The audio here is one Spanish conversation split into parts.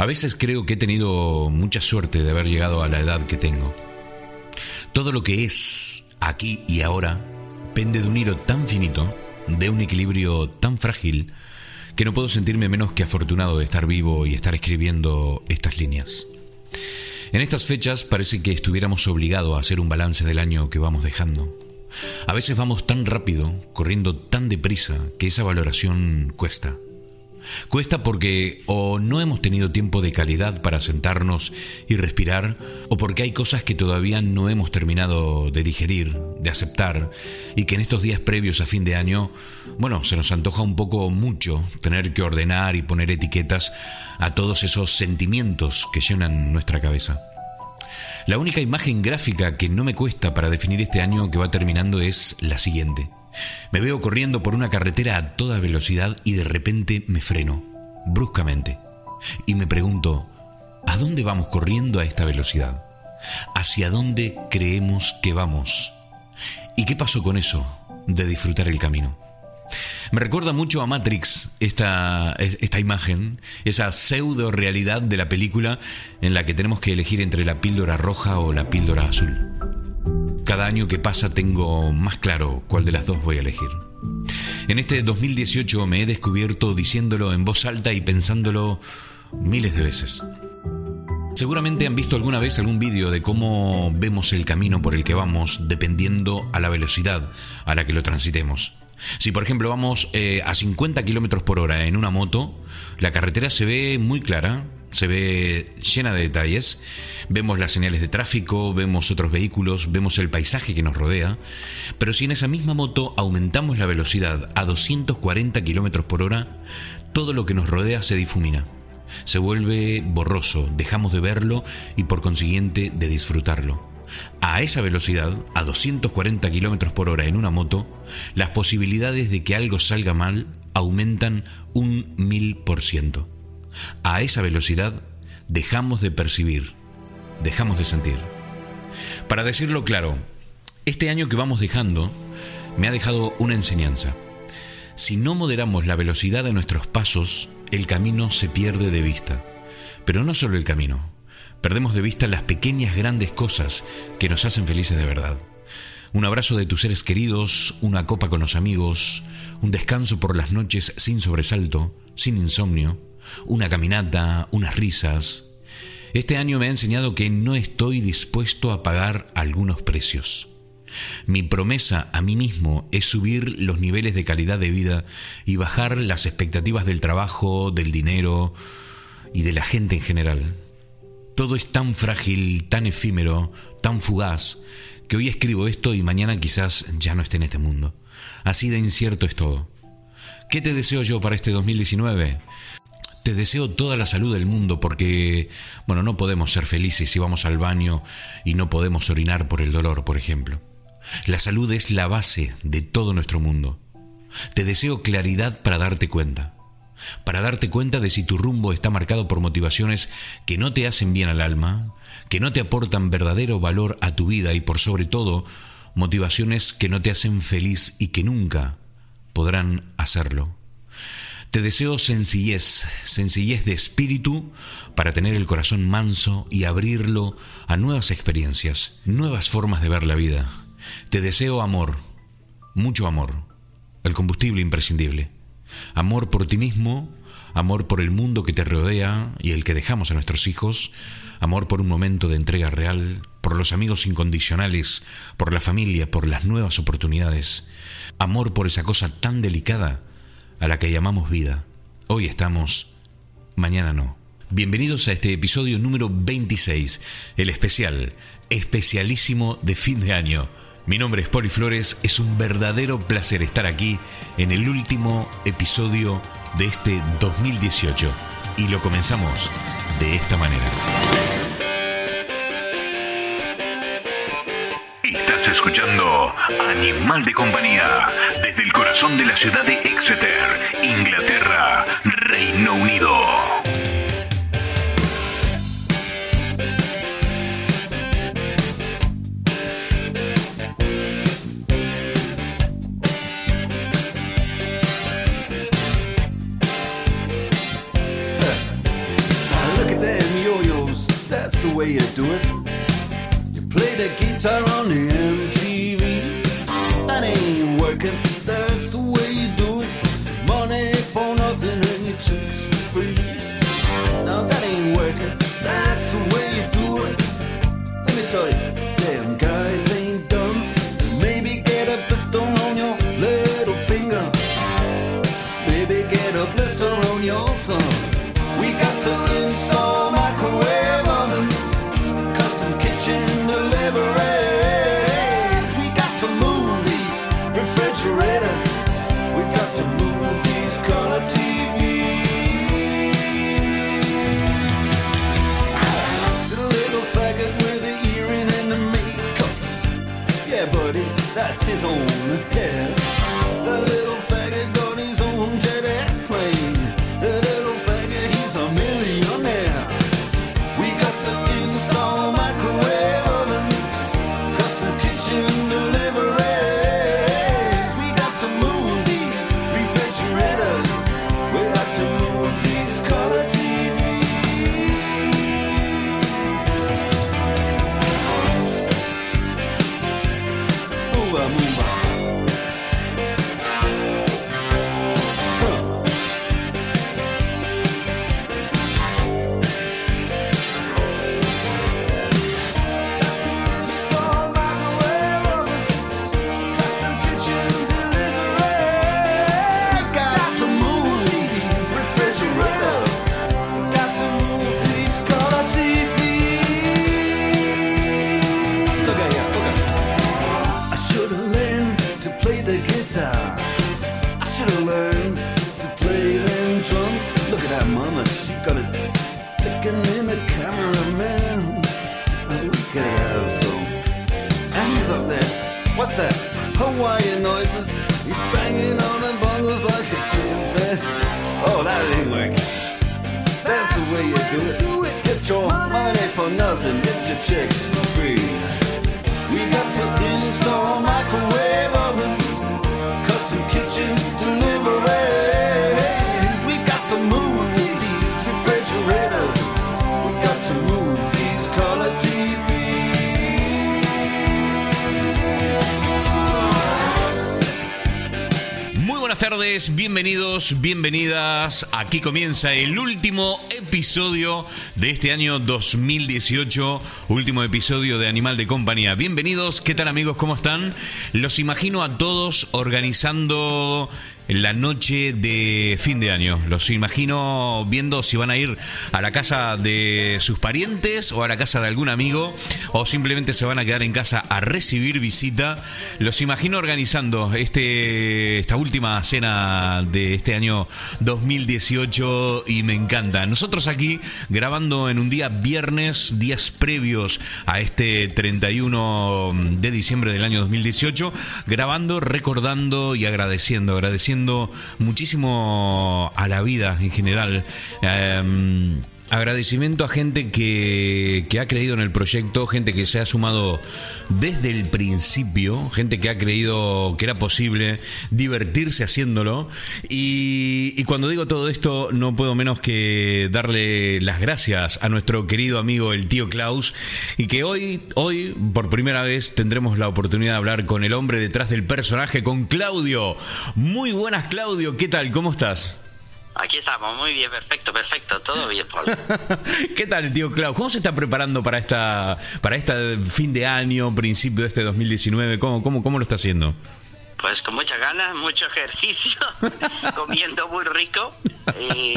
A veces creo que he tenido mucha suerte de haber llegado a la edad que tengo. Todo lo que es aquí y ahora pende de un hilo tan finito, de un equilibrio tan frágil, que no puedo sentirme menos que afortunado de estar vivo y estar escribiendo estas líneas. En estas fechas parece que estuviéramos obligados a hacer un balance del año que vamos dejando. A veces vamos tan rápido, corriendo tan deprisa, que esa valoración cuesta. Cuesta porque o no hemos tenido tiempo de calidad para sentarnos y respirar, o porque hay cosas que todavía no hemos terminado de digerir, de aceptar, y que en estos días previos a fin de año, bueno, se nos antoja un poco mucho tener que ordenar y poner etiquetas a todos esos sentimientos que llenan nuestra cabeza. La única imagen gráfica que no me cuesta para definir este año que va terminando es la siguiente. Me veo corriendo por una carretera a toda velocidad y de repente me freno, bruscamente. Y me pregunto, ¿a dónde vamos corriendo a esta velocidad? ¿Hacia dónde creemos que vamos? ¿Y qué pasó con eso de disfrutar el camino? Me recuerda mucho a Matrix esta, esta imagen, esa pseudo realidad de la película en la que tenemos que elegir entre la píldora roja o la píldora azul. Cada año que pasa tengo más claro cuál de las dos voy a elegir. En este 2018 me he descubierto diciéndolo en voz alta y pensándolo miles de veces. Seguramente han visto alguna vez algún vídeo de cómo vemos el camino por el que vamos dependiendo a la velocidad a la que lo transitemos. Si por ejemplo vamos eh, a 50 km por hora en una moto, la carretera se ve muy clara, se ve llena de detalles. Vemos las señales de tráfico, vemos otros vehículos, vemos el paisaje que nos rodea. Pero si en esa misma moto aumentamos la velocidad a 240 km por hora, todo lo que nos rodea se difumina. Se vuelve borroso, dejamos de verlo y por consiguiente de disfrutarlo. A esa velocidad, a 240 km por hora en una moto, las posibilidades de que algo salga mal aumentan un mil por ciento. A esa velocidad dejamos de percibir, dejamos de sentir. Para decirlo claro, este año que vamos dejando me ha dejado una enseñanza. Si no moderamos la velocidad de nuestros pasos, el camino se pierde de vista. Pero no solo el camino, perdemos de vista las pequeñas grandes cosas que nos hacen felices de verdad. Un abrazo de tus seres queridos, una copa con los amigos, un descanso por las noches sin sobresalto, sin insomnio, una caminata, unas risas. Este año me ha enseñado que no estoy dispuesto a pagar algunos precios. Mi promesa a mí mismo es subir los niveles de calidad de vida y bajar las expectativas del trabajo, del dinero y de la gente en general. Todo es tan frágil, tan efímero, tan fugaz, que hoy escribo esto y mañana quizás ya no esté en este mundo. Así de incierto es todo. ¿Qué te deseo yo para este 2019? Te deseo toda la salud del mundo porque, bueno, no podemos ser felices si vamos al baño y no podemos orinar por el dolor, por ejemplo. La salud es la base de todo nuestro mundo. Te deseo claridad para darte cuenta, para darte cuenta de si tu rumbo está marcado por motivaciones que no te hacen bien al alma, que no te aportan verdadero valor a tu vida y por sobre todo motivaciones que no te hacen feliz y que nunca podrán hacerlo. Te deseo sencillez, sencillez de espíritu para tener el corazón manso y abrirlo a nuevas experiencias, nuevas formas de ver la vida. Te deseo amor, mucho amor, el combustible imprescindible. Amor por ti mismo, amor por el mundo que te rodea y el que dejamos a nuestros hijos, amor por un momento de entrega real, por los amigos incondicionales, por la familia, por las nuevas oportunidades, amor por esa cosa tan delicada a la que llamamos vida. Hoy estamos, mañana no. Bienvenidos a este episodio número 26, el especial, especialísimo de fin de año. Mi nombre es Poli Flores, es un verdadero placer estar aquí en el último episodio de este 2018 y lo comenzamos de esta manera. Escuchando Animal de Compañía desde el corazón de la ciudad de Exeter, Inglaterra, Reino Unido. Play the guitar on the end. Bienvenidos, bienvenidas. Aquí comienza el último episodio de este año 2018, último episodio de Animal de Compañía. Bienvenidos, ¿qué tal amigos? ¿Cómo están? Los imagino a todos organizando la noche de fin de año. Los imagino viendo si van a ir a la casa de sus parientes o a la casa de algún amigo o simplemente se van a quedar en casa a recibir visita. Los imagino organizando este esta última cena de este año 2018 y me encanta. Nosotros aquí grabando en un día viernes, días previos a este 31 de diciembre del año 2018, grabando, recordando y agradeciendo, agradeciendo muchísimo a la vida en general. Em, Agradecimiento a gente que, que ha creído en el proyecto, gente que se ha sumado desde el principio, gente que ha creído que era posible divertirse haciéndolo. Y, y cuando digo todo esto, no puedo menos que darle las gracias a nuestro querido amigo el tío Klaus. Y que hoy, hoy, por primera vez, tendremos la oportunidad de hablar con el hombre detrás del personaje, con Claudio. Muy buenas, Claudio, ¿qué tal? ¿Cómo estás? Aquí estamos, muy bien, perfecto, perfecto, todo bien, Paul. ¿Qué tal, tío Clau? ¿Cómo se está preparando para esta para este fin de año, principio de este 2019? ¿Cómo, cómo, cómo lo está haciendo? Pues con muchas ganas, mucho ejercicio, comiendo muy rico y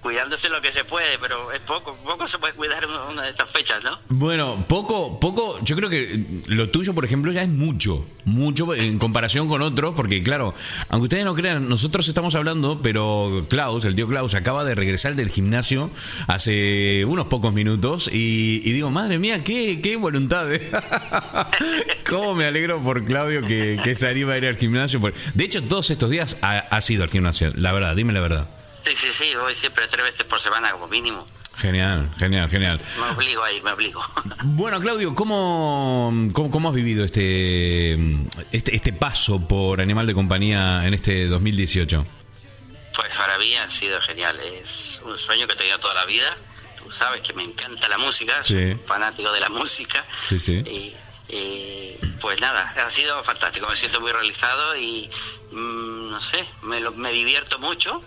cuidándose lo que se puede, pero es poco, poco se puede cuidar una de estas fechas, ¿no? Bueno, poco, poco, yo creo que lo tuyo, por ejemplo, ya es mucho, mucho en comparación con otros, porque claro, aunque ustedes no crean, nosotros estamos hablando, pero Klaus, el tío Klaus, acaba de regresar del gimnasio hace unos pocos minutos y, y digo, madre mía, qué, qué voluntad. ¿eh? ¿Cómo me alegro por Claudio que, que se anima a ir al gimnasio? Por- De hecho, todos estos días ha, sido al gimnasio, la verdad, dime la verdad. Sí, sí, sí, voy siempre tres veces por semana como mínimo. Genial, genial, genial. Me obligo ahí, me obligo. Bueno, Claudio, ¿cómo, cómo, cómo has vivido este, este, este paso por Animal de Compañía en este 2018? Pues para mí ha sido genial, es un sueño que he tenido toda la vida. Tú sabes que me encanta la música, Sí. soy fanático de la música. Sí, sí. Y, Pues nada, ha sido fantástico, me siento muy realizado y mm, no sé, me, lo- me divierto mucho.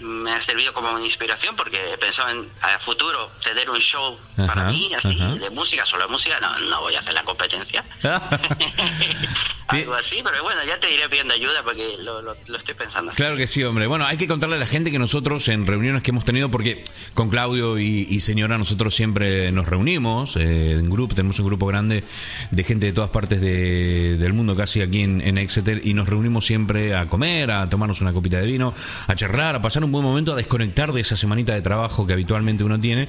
Me ha servido como inspiración porque he pensado en a futuro tener un show para mí, así, ajá. de música, solo de música. No, no voy a hacer la competencia. Algo así, pero bueno, ya te iré pidiendo ayuda porque lo, lo- lo estoy pensando. Claro que sí, hombre. Bueno, hay que contarle a la gente que nosotros en reuniones que hemos tenido, porque con Claudio y, y señora nosotros siempre nos reunimos eh, en grupo, tenemos un grupo grande de gente de todas partes de- del mundo, casi aquí en, en Exeter, y nos reunimos siempre a comer, a tomarnos una copita de vino, a charlar, a pasar un buen momento, a desconectar de esa semanita de trabajo que habitualmente uno tiene.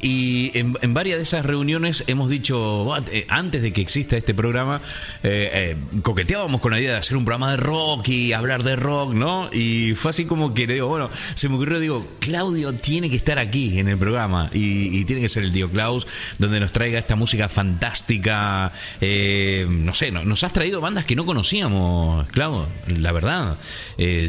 Y en, varias de esas reuniones hemos dicho, "Buah, eh, antes de que exista este programa, eh, eh, coqueteábamos con la idea de hacer un programa de rock y hablar de rock, ¿no? Y fue así como que le digo, bueno, se me ocurrió, digo, Claudio tiene que estar aquí en el programa y, tiene que ser el tío Klaus, donde nos traiga esta música fantástica. no sé, no- nos has traído bandas que no conocíamos, Claudio, la verdad.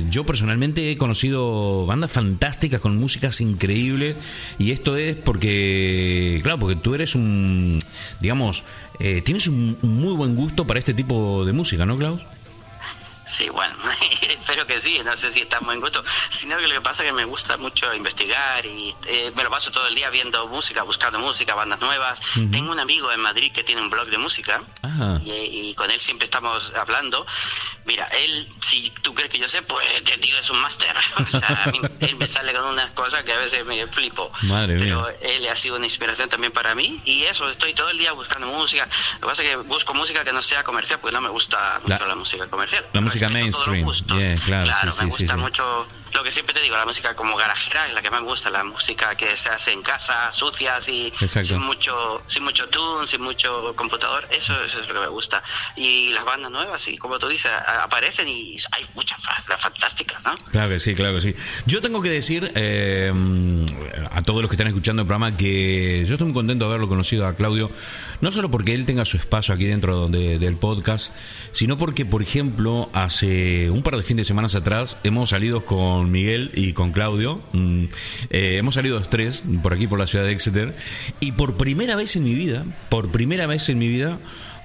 Yo personalmente he conocido bandas fantásticas con músicas increíbles y esto es porque, claro, porque tú eres un, digamos, eh, tienes un, muy buen gusto para este tipo de música, ¿no, Klaus? Sí, bueno, espero que sí, no sé si está muy en gusto, sino que lo que pasa es que me gusta mucho investigar y eh, me lo paso todo el día viendo música, buscando música, bandas nuevas. Tengo un amigo en Madrid que tiene un blog de música Ajá. y, y con él siempre estamos hablando. Mira, él, si tú crees que yo sé, pues este tío es un máster. O sea, a mí, él me sale con unas cosas que a veces me flipo. Madre mía. Pero él ha sido una inspiración también para mí y eso, estoy todo el día buscando música. Lo que pasa es que busco música que no sea comercial porque no me gusta mucho La- la, música comercial. la música mainstream. Yeah, claro, sí, sí, me sí, gusta sí. mucho lo que siempre te digo, la música como garajera es la que más me gusta, la música que se hace en casa, sucia, así, sin mucho, sin mucho tune, sin mucho computador, eso, eso es lo que me gusta. Y las bandas nuevas, y como tú dices, aparecen y hay muchas las fantásticas, ¿no? Claro que sí, claro que sí. Yo tengo que decir eh, a todos los que están escuchando el programa que yo estoy muy contento de haberlo conocido a Claudio, no solo porque él tenga su espacio aquí dentro de- del podcast, sino porque, por ejemplo, hace un par de fines de semanas atrás hemos salido con Miguel y con Claudio, mm, eh, hemos salido los tres por aquí, por la ciudad de Exeter, y por primera vez en mi vida, por primera vez en mi vida,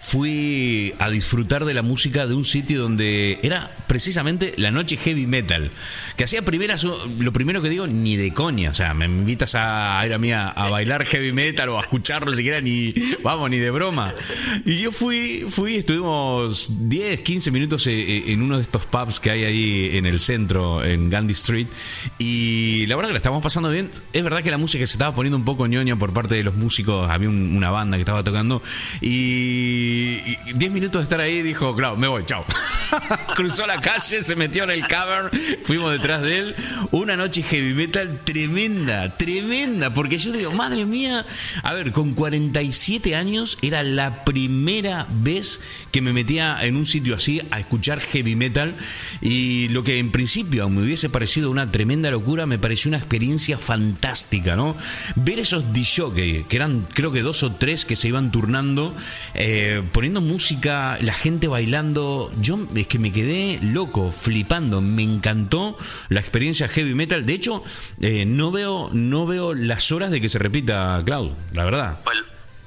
fui a disfrutar de la música de un sitio donde era precisamente la noche heavy metal. Que hacía primeras, lo primero que digo, ni de coña. O sea, me invitas a, ir a mí a, a bailar heavy metal o a escucharlo siquiera, ni, vamos, ni de broma. Y yo fui, fui, estuvimos 10, 15 minutos eh, en uno de estos pubs que hay ahí en el centro, en Gandhi Street. Y la verdad que la estábamos pasando bien. Es verdad que la música se estaba poniendo un poco ñoña por parte de los músicos. Había un- una banda que estaba tocando. Y y 10 minutos de estar ahí dijo, claro, me voy, chao. Cruzó la calle, se metió en el cavern, fuimos detrás de él. Una noche heavy metal tremenda, tremenda. Porque yo digo, madre mía, a ver, con 47 años era la primera vez que me metía en un sitio así a escuchar heavy metal. Y lo que en principio me hubiese parecido una tremenda locura, me pareció una experiencia fantástica, ¿no? Ver esos DJ, que eran creo que dos o tres que se iban turnando, poniendo música, la gente bailando. Yo es que me quedé loco, flipando. Me encantó la experiencia heavy metal. De hecho, eh, no veo, no veo las horas de que se repita, Cloud, la verdad. Pues,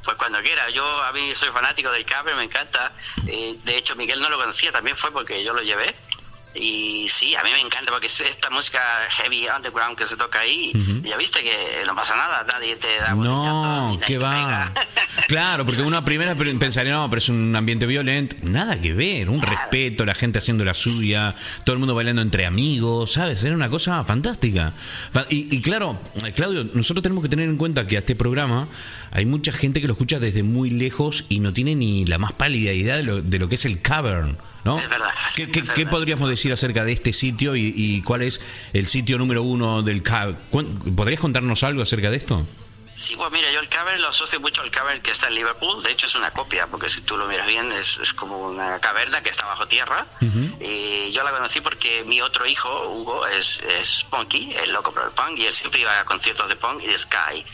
pues cuando quiera, yo a mí soy fanático del cabre, me encanta. Eh, de hecho, Miguel no lo conocía, también fue porque yo lo llevé. Y sí, a mí me encanta porque es esta música heavy underground que se toca ahí. Ya viste que no pasa nada, nadie te da No, ni nadie ¿qué te va? Claro, porque una primera pe- pensaría, no, pero es un ambiente violento. Nada que ver, un respeto, la gente haciendo la suya, todo el mundo bailando entre amigos, ¿sabes? Era una cosa fantástica. Fa- Y, y claro, eh, Claudio, nosotros tenemos que tener en cuenta que a este programa hay mucha gente que lo escucha desde muy lejos y no tiene ni la más pálida idea de lo, de lo que es el cavern. ¿No? Es verdad, ¿Qué, es qué- verdad. qué podríamos decir acerca de este sitio y, y cuál es el sitio número uno del cavern? ¿Podrías contarnos algo acerca de esto? Sí, pues mira, yo el Cavern lo asocio mucho al Cavern que está en Liverpool. De hecho, es una copia, porque si tú lo miras bien, es, es como una caverna que está bajo tierra. Y yo la conocí porque mi otro hijo, Hugo, es, es punky, es loco por el punk, y él siempre iba a conciertos de punk y de Sky.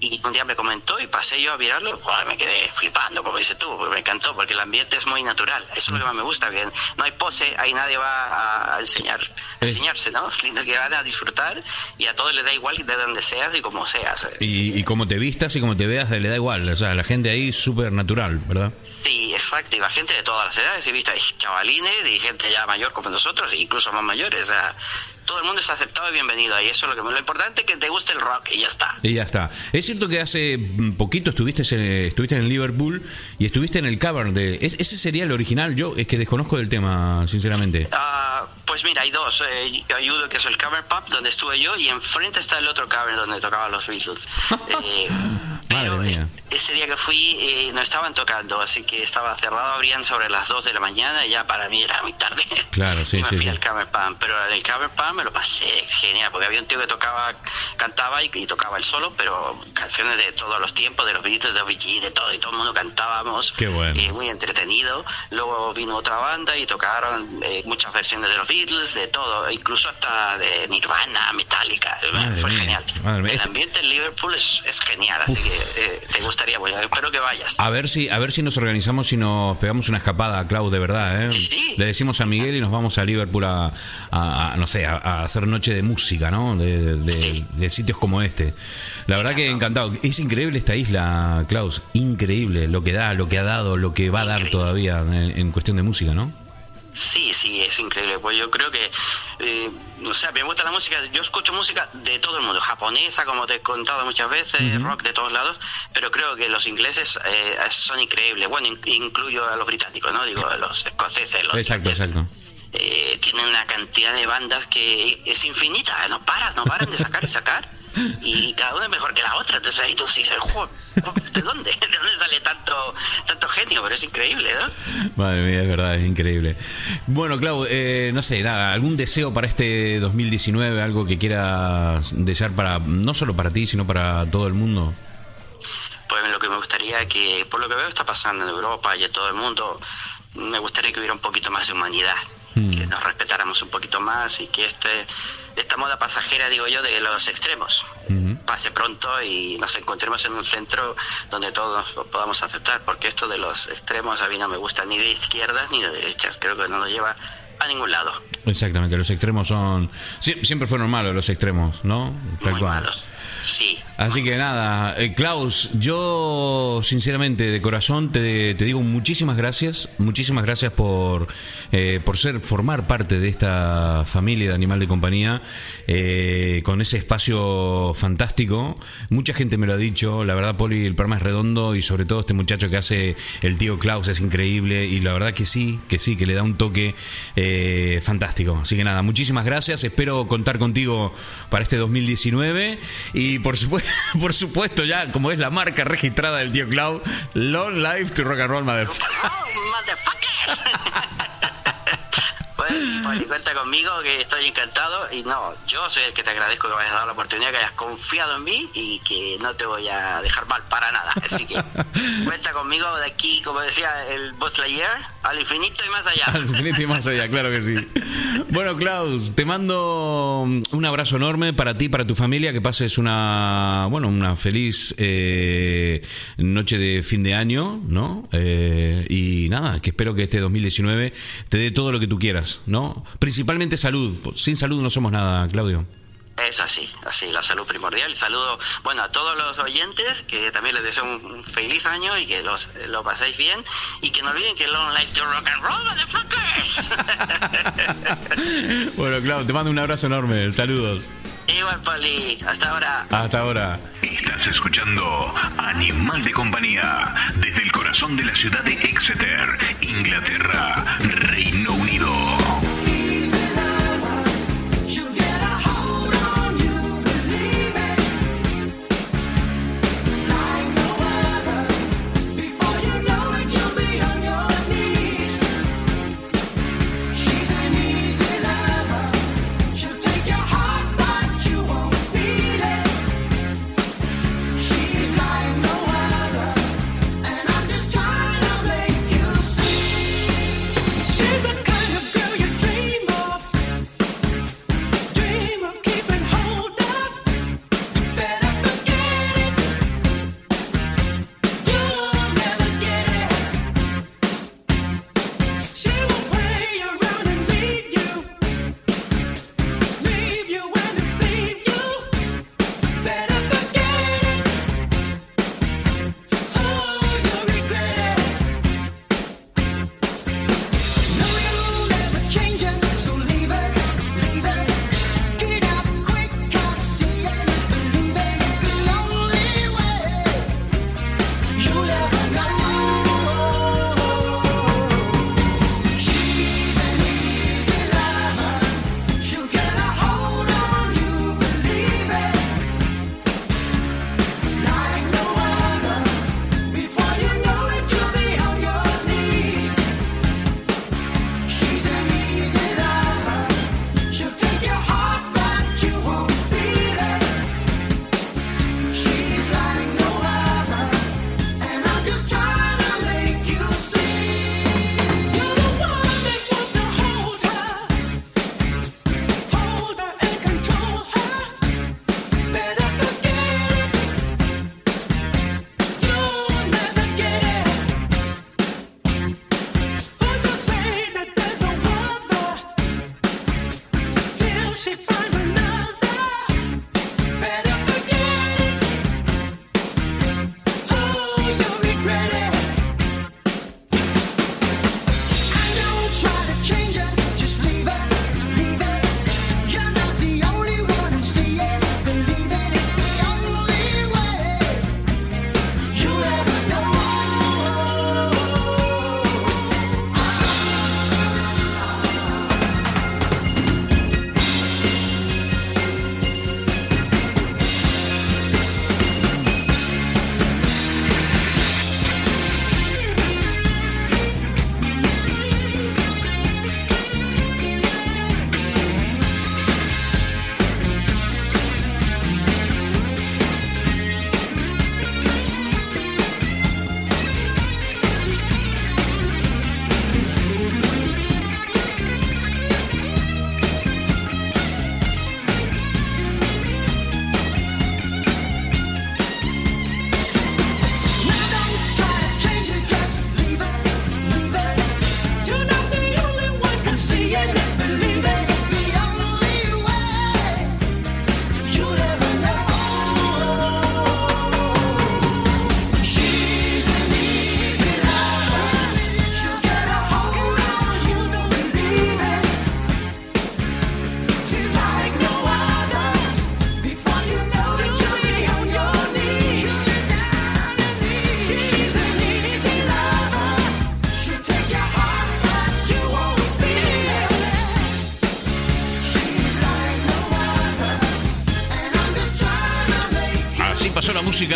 Y un día me comentó y pasé yo a mirarlo, me quedé flipando, como dices tú, porque me encantó, porque el ambiente es muy natural. Eso es lo que más me gusta, que no hay pose, ahí nadie va a, enseñar, a enseñarse, ¿no? Sino que van a disfrutar y a todos les da igual de donde seas y como seas. Y, y como te vistas y como te veas, le da igual. O sea, la gente ahí súper natural, ¿verdad? Sí, exacto, y va gente de todas las edades, y vista, chavalines y gente ya mayor como nosotros, incluso más mayores, o sea, todo el mundo es aceptado y bienvenido ahí, eso es lo que lo importante es que te guste el rock y ya está. Y ya está. Es cierto que hace poquito estuviste, eh, estuviste en Liverpool y estuviste en el cover de... ¿Ese sería el original? Yo es que desconozco del tema, sinceramente. Ah, pues mira, hay dos. Eh, hay uno que es el cover pub, donde estuve yo, y enfrente está el otro cover donde tocaban los Beatles. Eh, pero ese día que fui eh, no estaban tocando, así que estaba cerrado, abrían sobre las 2 de la mañana y ya para mí era muy tarde. Claro, sí, y me sí. fui al cover pub, pero en el cover pub me lo pasé genial, porque había un tío que tocaba, cantaba y, y tocaba el solo, pero canciones de todos los tiempos, de los Beatles, de OBG, de todo, y todo el mundo cantábamos. Qué bueno. Y muy entretenido. Luego vino otra banda y tocaron eh, muchas versiones de los Beatles, de todo, incluso hasta de Nirvana, Metallica. Madre Fue mía, genial. madre mía. El Este- ambiente en Liverpool es, es genial, así que eh, te gustaría, bueno, espero que vayas. A ver si, a ver si nos organizamos y nos pegamos una escapada, Clau, de verdad, ¿eh? Sí, sí. Le decimos a Miguel y nos vamos a Liverpool a, a- a, no sé, a, a hacer noche de música, ¿no? De, de- Sí. de sitios como este. La verdad que encantado. Es increíble esta isla, Klaus. Increíble lo que da, lo que ha dado, lo que va a dar Increíble. todavía en, en cuestión de música, ¿no? Sí, sí, es increíble. Pues yo creo que, eh, o sea, me gusta la música. Yo escucho música de todo el mundo, japonesa, como te he contado muchas veces, rock de todos lados, pero creo que los ingleses eh, son increíbles. Bueno, in- incluyo a los británicos, ¿no? Digo, a los escoceses, los Exacto, exacto. Eh, tienen una cantidad de bandas que es infinita, no paran, no paran de sacar y sacar. Y cada una es mejor que la otra. Entonces ahí tú dices, "Jo, ¿de dónde? ¿De dónde sale tanto, tanto genio? Pero es increíble, ¿no? Madre mía, es verdad, es increíble. Bueno, Clau, eh, no sé, nada, algún deseo para este 2019, algo que quieras desear para, no solo para ti, sino para todo el mundo. Pues lo que me gustaría que, por lo que veo está pasando en Europa y en todo el mundo, me gustaría que hubiera un poquito más de humanidad, Hmm. que nos respetáramos un poquito más y que este esta moda pasajera, digo yo, de los extremos Ujú. pase pronto y nos encontremos en un centro donde todos lo podamos aceptar, porque esto de los extremos a mí no me gusta ni de izquierdas ni de derechas, creo que no nos lleva a ningún lado, Exactamente, los extremos son... sie- Siempre fueron malos los extremos, ¿no? Tal muy cual. malos. Sí, Así que nada, eh, Klaus, yo sinceramente de corazón te, te digo muchísimas gracias, muchísimas gracias por, eh, por ser, formar parte de esta familia de Animal de Compañía, eh, con ese espacio fantástico. Mucha gente me lo ha dicho, la verdad Poli, el programa es redondo y sobre todo este muchacho que hace el tío Klaus es increíble y la verdad que sí, que sí, que le da un toque eh, fantástico. Así que nada, muchísimas gracias, espero contar contigo para este 2019 y por supuesto, por supuesto ya como es la marca registrada del tío Clau, Long Life to Rock and Roll Motherfucker. ¡Oh, motherfuckers! Pues, Poli, cuenta conmigo que estoy encantado y no, yo soy el que te agradezco que me hayas dado la oportunidad, que hayas confiado en mí y que no te voy a dejar mal para nada. Así que cuenta conmigo de aquí, como decía el Boss Lightyear, al infinito y más allá. Al infinito y más allá, claro que sí. Bueno, Klaus, te mando un abrazo enorme para ti, para tu familia, que pases una, bueno, una feliz eh, noche de fin de año, ¿no? Eh, y nada, que espero que este 2019 te dé todo lo que tú quieras, ¿no? Principalmente salud. Sin salud no somos nada, Claudio. Es así, así, la salud primordial. Saludo, bueno, a todos los oyentes, que también les deseo un, un feliz año y que los, lo paséis bien. Y que no olviden que long life to rock and roll, motherfuckers. Bueno, Claudio, te mando un abrazo enorme. Saludos. Igual, Poli, hasta ahora. Hasta ahora. Estás escuchando Animal de Compañía desde el corazón de la ciudad de Exeter, Inglaterra, Reino Unido.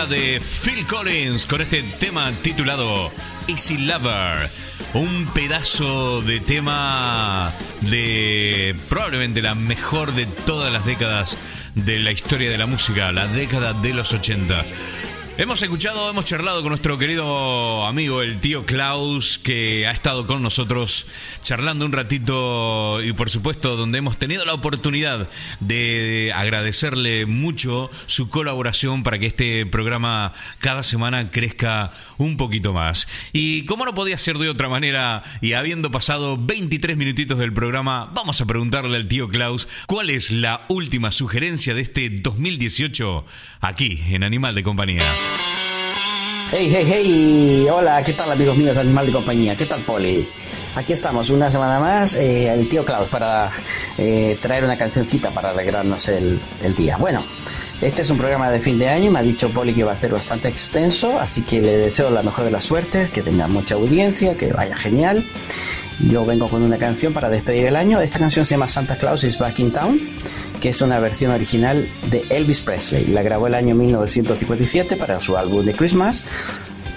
De Phil Collins con este tema titulado Easy Lover. Un pedazo de tema de probablemente la mejor de todas las décadas de la historia de la música, la década de los 80. Hemos escuchado, hemos charlado con nuestro querido amigo el tío Klaus, que ha estado con nosotros charlando un ratito y por supuesto donde hemos tenido la oportunidad de agradecerle mucho su colaboración para que este programa cada semana crezca un poquito más. Y como no podía ser de otra manera, y habiendo pasado 23 minutitos del programa, vamos a preguntarle al tío Klaus cuál es la última sugerencia de este 2018 aquí en Animal de Compañía. Hey, hey, hey, hola, ¿qué tal amigos míos de Animal de Compañía? ¿Qué tal Poli? Aquí estamos una semana más, eh, el tío Klaus, para eh, traer una cancioncita para alegrarnos el, el día. Bueno, este es un programa de fin de año, me ha dicho Poli que va a ser bastante extenso, así que le deseo la mejor de las suertes, que tenga mucha audiencia, que vaya genial. Yo vengo con una canción para despedir el año. Esta canción se llama Santa Claus is Back in Town, es una versión original de Elvis Presley. La grabó el año 1957 para su álbum de Christmas.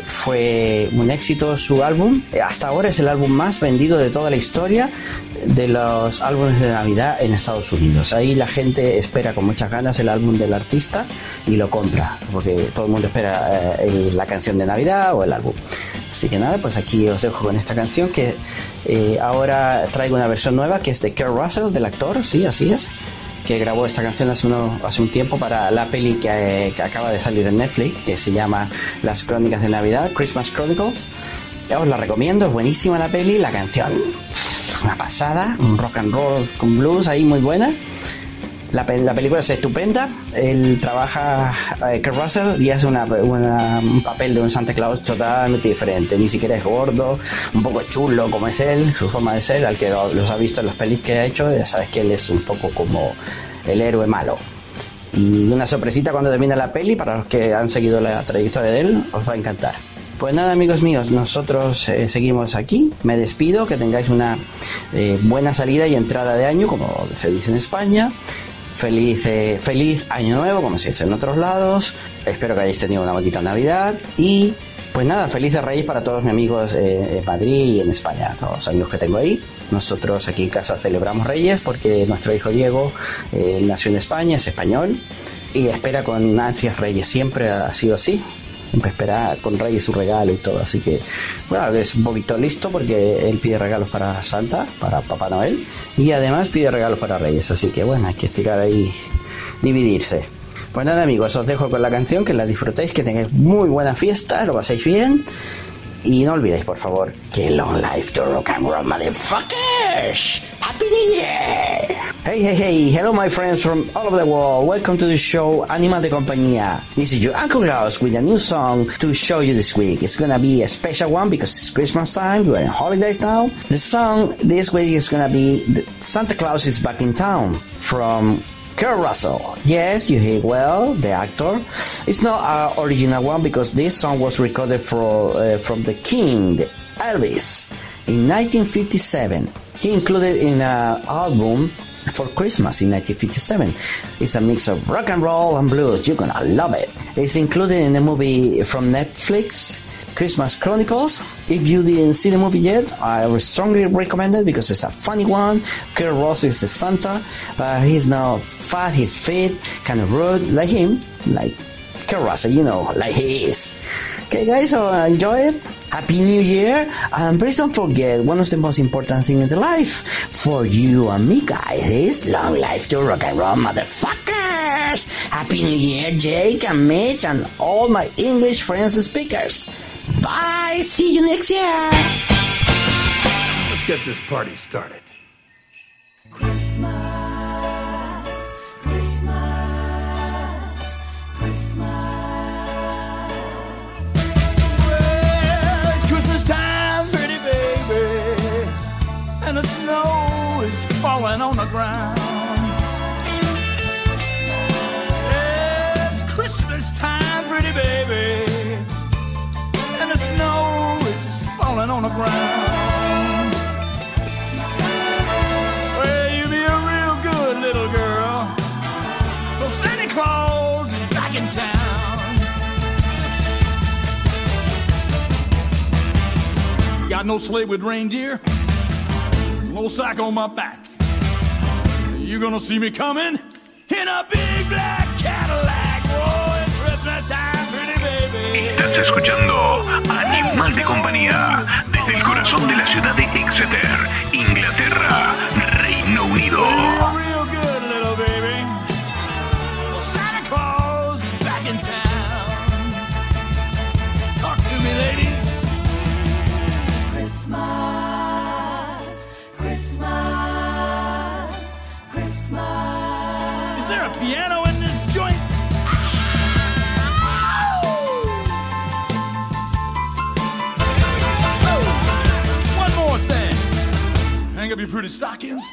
Fue un éxito su álbum. Hasta ahora es el álbum más vendido de toda la historia de los álbumes de Navidad en Estados Unidos. Ahí la gente espera con muchas ganas el álbum del artista y lo compra, porque todo el mundo espera eh, la canción de Navidad o el álbum. Así que nada, pues aquí os dejo con esta canción que eh, ahora traigo una versión nueva que es de Kurt Russell, del actor, sí, así es, que grabó esta canción hace, hace un tiempo para la peli que, eh, que acaba de salir en Netflix, que se llama Las Crónicas de Navidad, Christmas Chronicles. Os la recomiendo, es buenísima la peli, la canción, una pasada, un rock and roll con blues ahí muy buena. La, la película es estupenda. Él trabaja, eh, Kurt Russell, y hace una, una- un papel de un Santa Claus totalmente diferente. Ni siquiera es gordo, un poco chulo como es él, su forma de ser. Al que lo- los ha visto en las pelis que ha hecho, ya sabes que él es un poco como el héroe malo. Y una sorpresita cuando termina la peli, para los que han seguido la trayectoria de él, os va a encantar. Pues nada, amigos míos, nosotros eh, seguimos aquí. Me despido, que tengáis una eh, buena salida y entrada de año, como se dice en España. Feliz, eh, feliz año nuevo, como se dice en otros lados. Espero que hayáis tenido una bonita Navidad. Y pues nada, felices Reyes para todos mis amigos eh, en Madrid y en España, todos los amigos que tengo ahí. Nosotros aquí en casa celebramos Reyes porque nuestro hijo Diego eh, nació en España, es español y espera con ansias Reyes. Siempre ha sido así. Siempre espera con Reyes su regalo y todo. Así que, bueno, es un poquito listo porque él pide regalos para Santa, para Papá Noel y además pide regalos para Reyes. Así que, bueno, hay que estirar ahí, dividirse. Pues nada, amigos, os dejo con la canción, que la disfrutéis, que tengáis muy buena fiesta, lo paséis bien. Y no olvidéis, por favor, que long life to rock and roll, motherfuckers! Happy New Year! Hey, hey, hey, hello, my friends from all over the world. Welcome to the show Animal de Compañía. This is your Uncle Klaus with a new song to show you this week. It's gonna be a special one because it's Christmas time. We're in holidays now. The song this week is gonna be Santa Claus is Back in Town from Kurt Russell. Yes, you hear well, the actor. It's not our original one because this song was recorded for, uh, from the King, Elvis, in 1957. He included in an album for Christmas in 1957. It's a mix of rock and roll and blues. You're gonna love it. It's included in a movie from Netflix, Christmas Chronicles. If you didn't see the movie yet, I would strongly recommend it because it's a funny one. Kurt Ross is the Santa. Uh, he's not fat, he's fit, kind of rude, like him, like Russell, you know, like he is. Okay, guys, so uh, enjoy it. Happy New Year. And please don't forget, one of the most important things in the life for you and me, guys, is long life to rock and roll, motherfuckers. Happy New Year, Jake and Mitch and all my English friends and speakers. Bye. See you next year. Let's get this party started. the snow is falling on the ground. It's Christmas time, pretty baby, and the snow is falling on the ground. Well, you be a real good little girl, well, Santa Claus is back in town. Got no sleigh with reindeer? No sack on my back. You're gonna see me coming in a big black Cadillac. Oh, it's Christmas time, pretty baby. Estás escuchando Animal de Compañía desde el corazón de la ciudad de Exeter, Inglaterra, Reino Unido. Hang up your pretty stockings.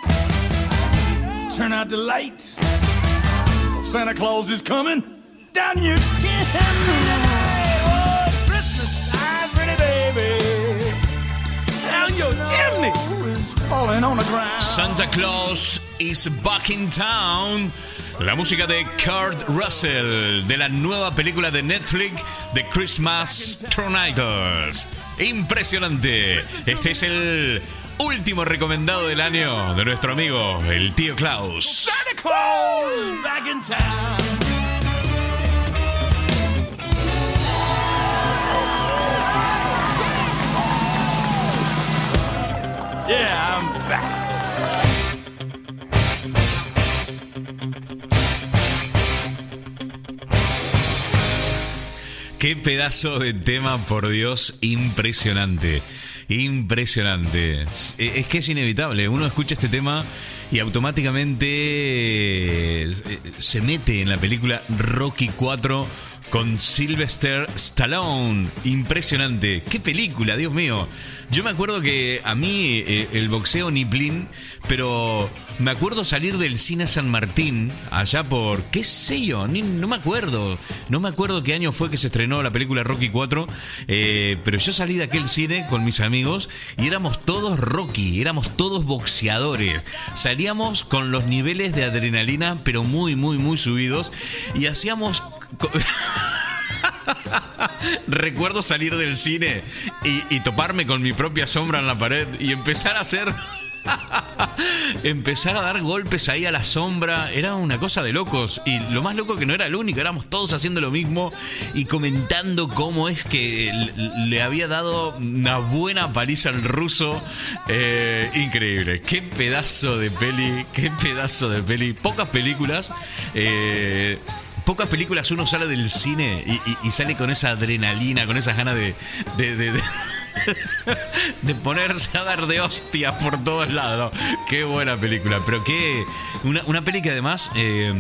Turn out the lights. Santa Claus is coming down your chimney. Oh, it's Christmas time, pretty baby. Down your chimney. is falling on the ground. Santa Claus is back in town. La música de Kurt Russell de la nueva película de Netflix The Christmas Tornadoes. Impresionante. Este es el último recomendado del año de nuestro amigo, el tío Klaus. Yeah, I'm back. Qué pedazo de tema, por Dios, impresionante. Impresionante. Es que es inevitable. Uno escucha este tema y automáticamente eh, se mete en la película Rocky 4 con Sylvester Stallone. Impresionante. Qué película, Dios mío. Yo me acuerdo que a mí eh, el boxeo ni blin, pero me acuerdo salir del cine San Martín, allá por, qué sé yo, no me acuerdo. No me acuerdo qué año fue que se estrenó la película Rocky 4, eh, pero yo salí de aquel cine con mis amigos y éramos todos Rocky, éramos todos boxeadores. Salíamos con los niveles de adrenalina, pero muy, muy, muy subidos y hacíamos... Recuerdo salir del cine y, toparme con mi propia sombra en la pared y empezar a hacer. empezar a dar golpes ahí a la sombra. Era una cosa de locos. Y lo más loco que no era el único, éramos todos haciendo lo mismo y comentando cómo es que le había dado una buena paliza al ruso. Eh, increíble. Qué pedazo de peli. Qué pedazo de peli. Pocas películas. eh, pocas películas uno sale del cine y, y- sale con esa adrenalina, con esas ganas de- de- de ponerse a dar de hostia por todos lados. Qué buena película, pero qué. Una, una peli que además, eh,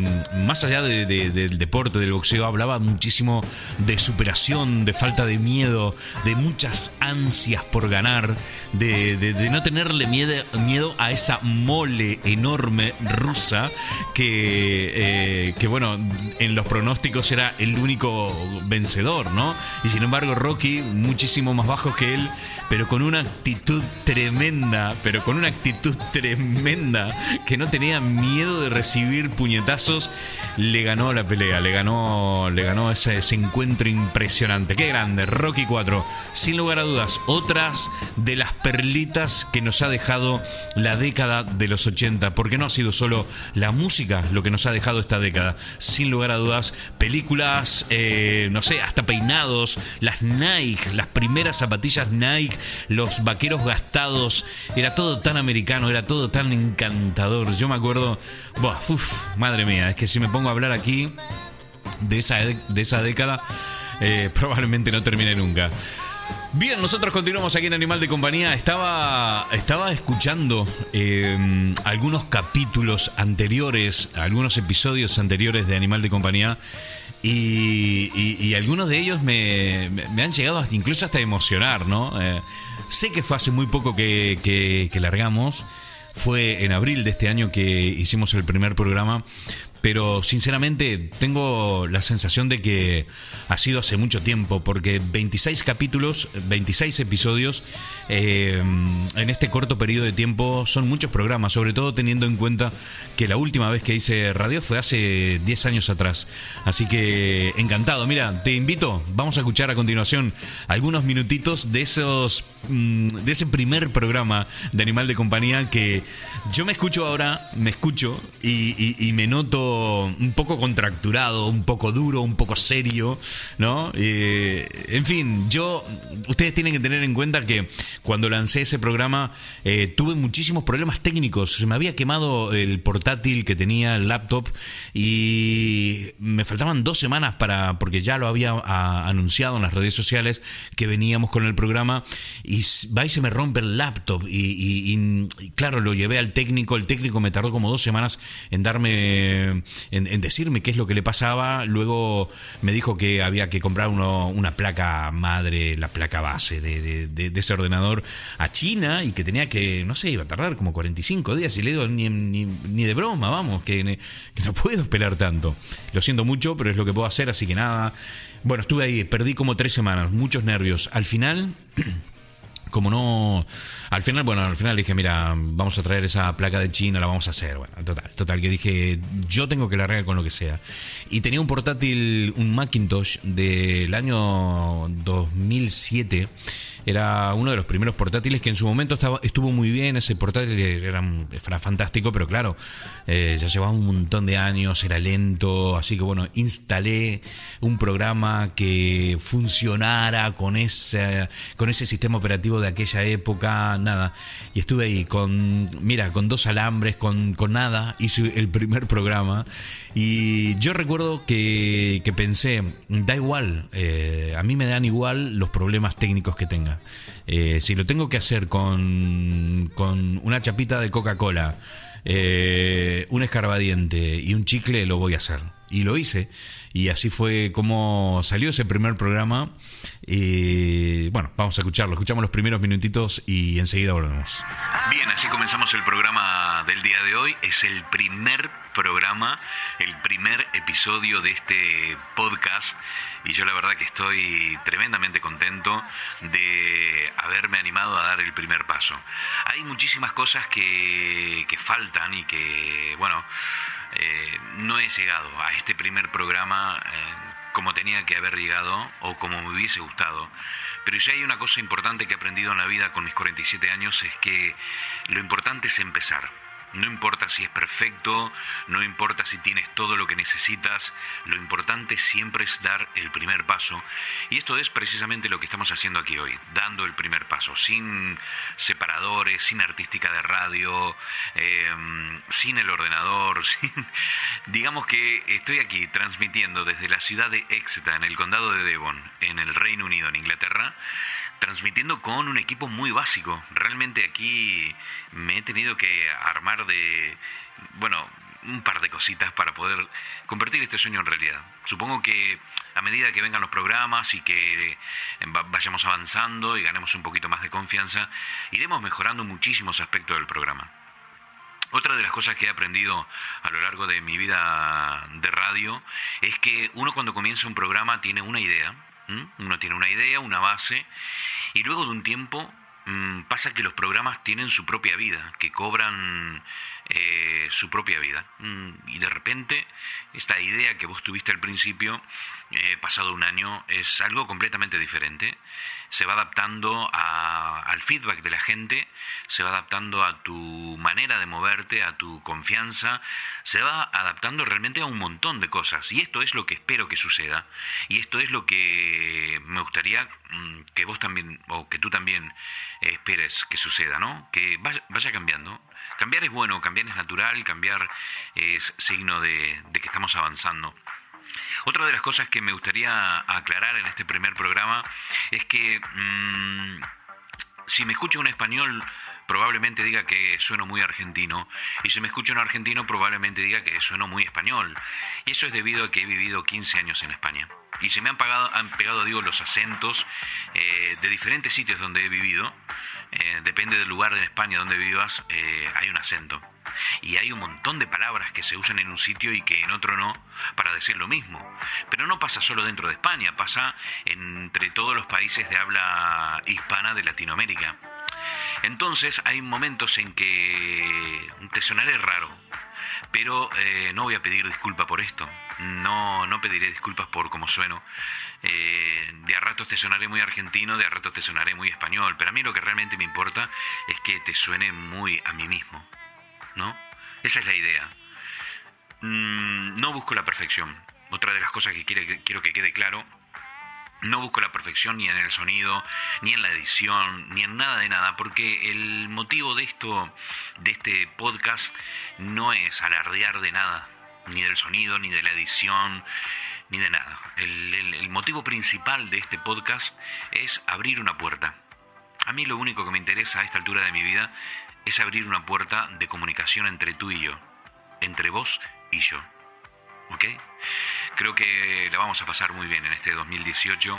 más allá de- de- del deporte, del boxeo, hablaba muchísimo de superación, de falta de miedo, de muchas ansias por ganar, de, de- de no tenerle miedo, miedo a esa mole enorme rusa que, eh, que, bueno, en los pronósticos era el único vencedor, ¿no? Y sin embargo, Rocky, muchísimo más bajo que él, pero con una actitud tremenda, pero con una actitud tremenda, que no tenía miedo de recibir puñetazos, le ganó la pelea, le ganó, le ganó ese, encuentro impresionante. Qué grande, Rocky 4, sin lugar a dudas, otras de las perlitas que nos ha dejado la década de los 80, porque no ha sido solo la música lo que nos ha dejado esta década, sin lugar a dudas, películas, eh, no sé, hasta peinados, las Nike, las primeras zapatillas Nike, los vaqueros gastados, era todo tan americano, era todo tan encantador. Yo me acuerdo, buah, uf, madre mía, es que si me pongo a hablar aquí de esa, de esa década, eh, probablemente no termine nunca. Bien, nosotros continuamos aquí en Animal de Compañía. Estaba, estaba escuchando eh, algunos capítulos anteriores, algunos episodios anteriores de Animal de Compañía. Y, algunos de ellos me, me- han llegado hasta, incluso hasta emocionar, ¿no? Eh, sé que fue hace muy poco que, que- que largamos. Fue en abril de este año que hicimos el primer programa, pero sinceramente tengo la sensación de que ha sido hace mucho tiempo, porque 26 capítulos, 26 episodios eh, en este corto periodo de tiempo son muchos programas, sobre todo teniendo en cuenta que la última vez que hice radio fue hace 10 años atrás. Así que encantado, mira, te invito, vamos a escuchar a continuación algunos minutitos de esos mm, de ese primer programa de Animal de Compañía que yo me escucho ahora, me escucho y, y- y me noto un poco contracturado, un poco duro, un poco serio, ¿no? Eh, en fin, yo, ustedes tienen que tener en cuenta que cuando lancé ese programa eh, tuve muchísimos problemas técnicos. Se me había quemado el portátil que tenía, el laptop, y me faltaban dos semanas para, porque ya lo había a- anunciado en las redes sociales que veníamos con el programa, y va y se me rompe el laptop, y- y claro, lo llevé al técnico, el técnico me tardó como dos semanas en darme, en, decirme qué es lo que le pasaba, luego me dijo que había que comprar una placa madre, la placa base de ese ordenador a China, y que tenía que, no sé, iba a tardar como 45 días, y le digo, ni, ni, ni de broma, vamos, que, que no puedo esperar tanto. Lo siento mucho, pero es lo que puedo hacer, así que nada. Bueno, estuve ahí, perdí como tres semanas, muchos nervios. Al final, como no. Al final, bueno, al final dije, mira, vamos a traer esa placa de China, la vamos a hacer. Bueno, total, total, que dije, yo tengo que largar con lo que sea. Y tenía un portátil, un Macintosh del año 2007. Era uno de los primeros portátiles que en su momento estaba, estuvo muy bien. Ese portátil era, era fantástico, pero claro, eh, ya llevaba un montón de años, era lento. Así que bueno, instalé un programa que funcionara con ese, con ese sistema operativo de aquella época, nada. Y estuve ahí con, mira, con dos alambres, con, con nada. Hice el primer programa. Y yo recuerdo que, que pensé, da igual, eh, a mí me dan igual los problemas técnicos que tenga. Eh, si lo tengo que hacer con, con una chapita de Coca-Cola, eh, un escarbadiente y un chicle, lo voy a hacer. Y lo hice. Y así fue como salió ese primer programa. Bueno, vamos a escucharlo. Escuchamos los primeros minutitos y enseguida volvemos. Bien, así comenzamos el programa del día de hoy. Es el primer programa, el primer episodio de este podcast. Y yo la verdad que estoy tremendamente contento de haberme animado a dar el primer paso. Hay muchísimas cosas que, que faltan y que, bueno, eh, no he llegado a este primer programa eh, como tenía que haber llegado o como me hubiese gustado. Pero si hay una cosa importante que he aprendido en la vida con mis 47 años es que lo importante es empezar. No importa si es perfecto, no importa si tienes todo lo que necesitas, lo importante siempre es dar el primer paso. Y esto es precisamente lo que estamos haciendo aquí hoy, dando el primer paso, sin separadores, sin artística de radio, eh, sin el ordenador, sin... digamos que estoy aquí transmitiendo desde la ciudad de Exeter, en el condado de Devon, en el Reino Unido, en Inglaterra, transmitiendo con un equipo muy básico. Realmente aquí me he tenido que armar de, bueno, un par de cositas para poder convertir este sueño en realidad. Supongo que a medida que vengan los programas y que eh, va- vayamos avanzando y ganemos un poquito más de confianza, iremos mejorando muchísimos aspectos del programa. Otra de las cosas que he aprendido a lo largo de mi vida de radio es que uno cuando comienza un programa tiene una idea, uno tiene una idea, una base, y luego de un tiempo mm, pasa que los programas tienen su propia vida, que cobran eh, su propia vida. Mm, Y de repente esta idea que vos tuviste al principio, eh, pasado un año, es algo completamente diferente. Se va adaptando al feedback de la gente, se va adaptando a tu manera de moverte, a tu confianza, se va adaptando realmente a un montón de cosas. Y esto es lo que espero que suceda. Y esto es lo que me gustaría mm, que vos también, o que tú también eh, esperes que suceda, ¿no? Que vaya cambiando. Cambiar es bueno, cambiar es natural, cambiar es signo de, de que estamos avanzando. Otra de las cosas que me gustaría aclarar en este primer programa es que mm, si me escucha un español probablemente diga que sueno muy argentino y si me escucha un argentino probablemente diga que sueno muy español. Y eso es debido a que he vivido 15 años en España. Y se me han, pagado, han pegado, digo, los acentos eh, de diferentes sitios donde he vivido. Eh, depende del lugar en España donde vivas, eh, hay un acento. Y hay un montón de palabras que se usan en un sitio y que en otro no para decir lo mismo. Pero no pasa solo dentro de España, pasa entre todos los países de habla hispana de Latinoamérica. Entonces hay momentos en que te sonaré raro, pero eh, no voy a pedir disculpa por esto. No, no pediré disculpas por cómo sueno. Eh, de a ratos te sonaré muy argentino, de a ratos te sonaré muy español, pero a mí lo que realmente me importa es que te suene muy a mí mismo. ¿No? Esa es la idea. Mm, no busco la perfección. Otra de las cosas que quiero que quede claro no busco la perfección ni en el sonido, ni en la edición, ni en nada de nada, porque el motivo de esto, de este podcast, no es alardear de nada, ni del sonido, ni de la edición, ni de nada. El, el- el motivo principal de este podcast es abrir una puerta. A mí lo único que me interesa a esta altura de mi vida es abrir una puerta de comunicación entre tú y yo, entre vos y yo. ¿Ok? Creo que la vamos a pasar muy bien en este 2018.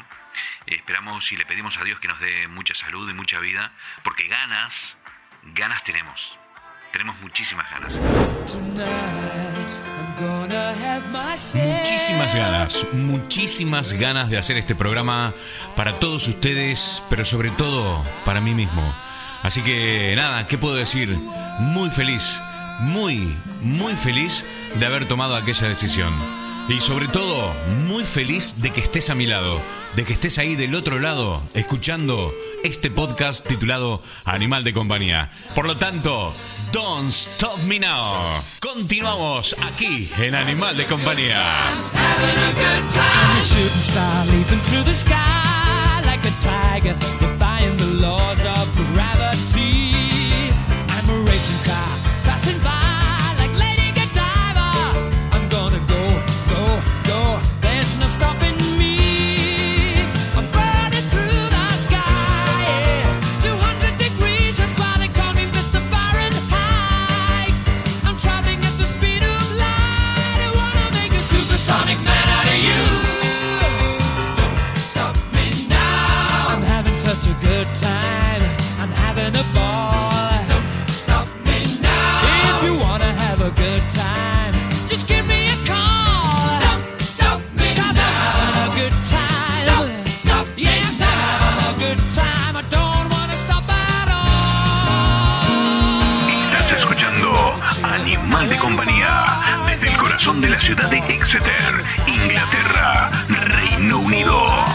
Eh, esperamos y le pedimos a Dios que nos dé mucha salud y mucha vida, porque ganas, ganas tenemos. Tenemos muchísimas ganas. Tonight, I'm gonna have myself Muchísimas ganas, muchísimas ganas de hacer este programa para todos ustedes, pero sobre todo para mí mismo. Así que nada, ¿qué puedo decir? Muy feliz, muy, muy feliz de haber tomado aquella decisión. Y sobre todo, muy feliz de que estés a mi lado, de que estés ahí del otro lado, escuchando este podcast titulado Animal de Compañía. Por lo tanto, Don't Stop Me Now. Continuamos aquí en Animal de Compañía. I'm a shooting star la ciudad de Exeter, Inglaterra, Reino Unido.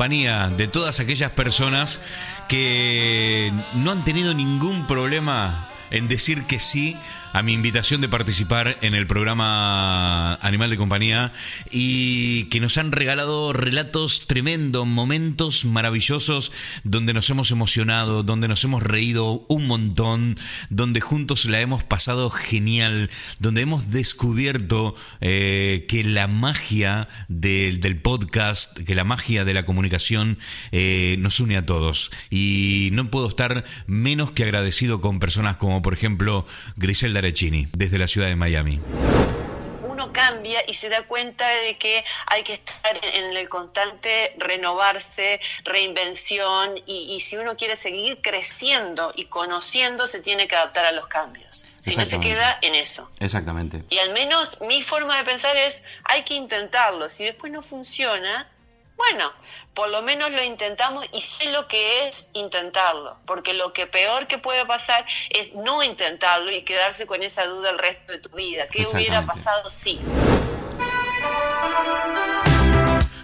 Compañía de todas aquellas personas que no han tenido ningún problema en decir que sí a mi invitación de participar en el programa Animal de Compañía y que nos han regalado relatos tremendos, momentos maravillosos donde nos hemos emocionado, donde nos hemos reído un montón, donde juntos la hemos pasado genial, donde hemos descubierto eh, que la magia del, podcast, que la magia de la comunicación eh, nos une a todos. Y no puedo estar menos que agradecido con personas como por ejemplo Griselda Recini, desde la ciudad de Miami. uno cambia y se da cuenta de que hay que estar en el constante renovarse, reinvención y, y si uno quiere seguir creciendo y conociendo se tiene que adaptar a los cambios. Si no se queda en eso. Exactamente. Y al menos mi forma de pensar es, hay que intentarlo. Si después no funciona, bueno, por lo menos lo intentamos y sé lo que es intentarlo. Porque lo que peor que puede pasar es no intentarlo y quedarse con esa duda el resto de tu vida. ¿Qué hubiera pasado si?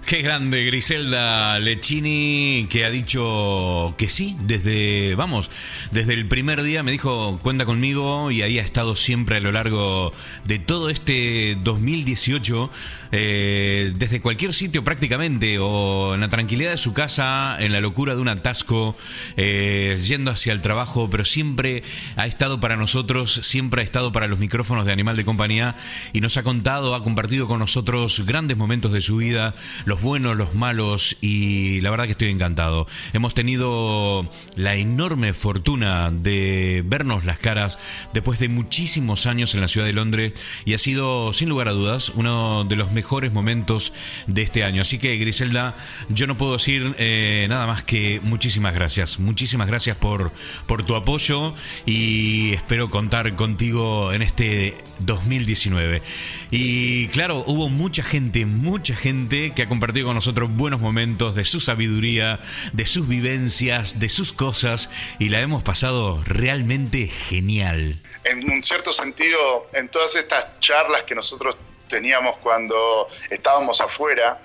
Qué grande Griselda Lechini que ha dicho que sí desde, vamos, desde el primer día me dijo cuenta conmigo y ahí ha estado siempre a lo largo de todo este 2018, eh, desde cualquier sitio prácticamente o en la tranquilidad de su casa, en la locura de un atasco, eh, yendo hacia el trabajo, pero siempre ha estado para nosotros, siempre ha estado para los micrófonos de Animal de Compañía y nos ha contado, ha compartido con nosotros grandes momentos de su vida, los buenos, los malos y la verdad que estoy encantado. Hemos tenido la enorme fortuna de vernos las caras después de muchísimos años en la ciudad de Londres y ha sido sin lugar a dudas uno de los mejores momentos de este año. Así que Griselda, yo no puedo decir eh, nada más que muchísimas gracias. Muchísimas gracias por, por tu apoyo y espero contar contigo en este 2019. Y claro, hubo mucha gente, mucha gente que ha compartido con nosotros buenos momentos de su sabiduría, de sus vivencias, de sus cosas y la hemos pasado realmente genial. en un cierto sentido, en todas estas charlas que nosotros teníamos cuando estábamos afuera,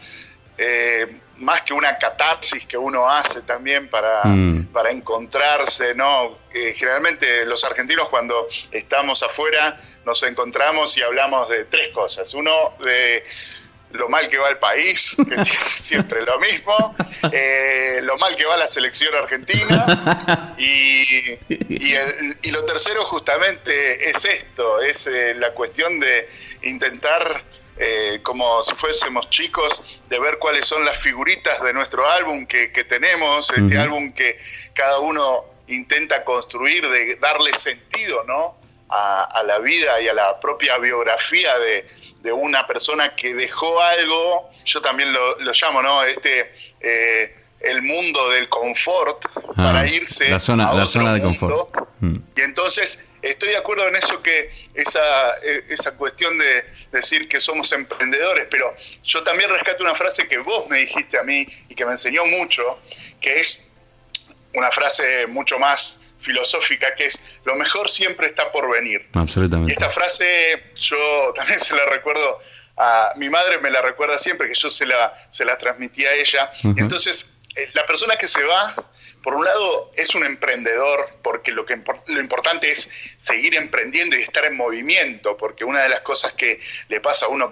eh, más que una catarsis que uno hace también para, Mm. para encontrarse, ¿no? Eh, generalmente los argentinos cuando estamos afuera nos encontramos y hablamos de tres cosas. Uno, de lo mal que va el país, que es siempre lo mismo, eh, lo mal que va la selección argentina y, y, el- y lo tercero justamente es esto, es eh, la cuestión de intentar, eh, como si fuésemos chicos, de ver cuáles son las figuritas de nuestro álbum que, que tenemos, este álbum que cada uno intenta construir, de darle sentido, ¿no? A, a la vida y a la propia biografía de, de una persona que dejó algo, yo también lo, lo llamo, ¿no? Este, eh, el mundo del confort Ah, para irse la zona- a la zona de mundo. confort. Mm. Y entonces estoy de acuerdo en eso que esa, eh, esa cuestión de decir que somos emprendedores, pero yo también rescato una frase que vos me dijiste a mí y que me enseñó mucho, que es una frase mucho más filosófica, que es lo mejor siempre está por venir. Y Absolutamente. esta frase yo también se la recuerdo a mi madre, me la recuerda siempre, que yo se la, se la transmití a ella. Y entonces, eh, la persona que se va, por un lado, es un emprendedor, porque lo, que lo importante es seguir emprendiendo y estar en movimiento, porque una de las cosas que le pasa a uno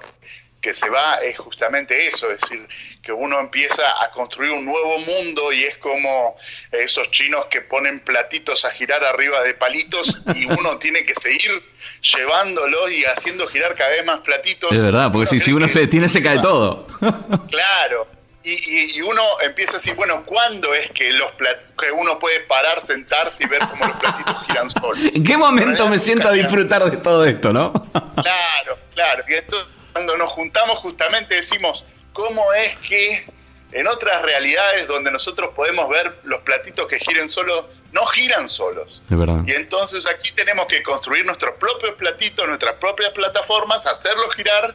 que se va es justamente eso, es decir, que uno empieza a construir un nuevo mundo y es como esos chinos que ponen platitos a girar arriba de palitos y uno tiene que seguir llevándolos y haciendo girar cada vez más platitos. Es verdad, porque si, si uno se detiene se cae todo. Claro. Y, y- y uno empieza a decir, bueno, ¿cuándo es que los plat- que uno puede parar, sentarse y ver cómo los platitos giran solos? ¿En qué momento me siento a disfrutar de todo esto, no? Claro, claro. Y entonces cuando nos juntamos justamente decimos, ¿cómo es que en otras realidades donde nosotros podemos ver los platitos que giren solos, no giran solos? Y entonces aquí tenemos que construir nuestros propios platitos, nuestras propias plataformas, hacerlos girar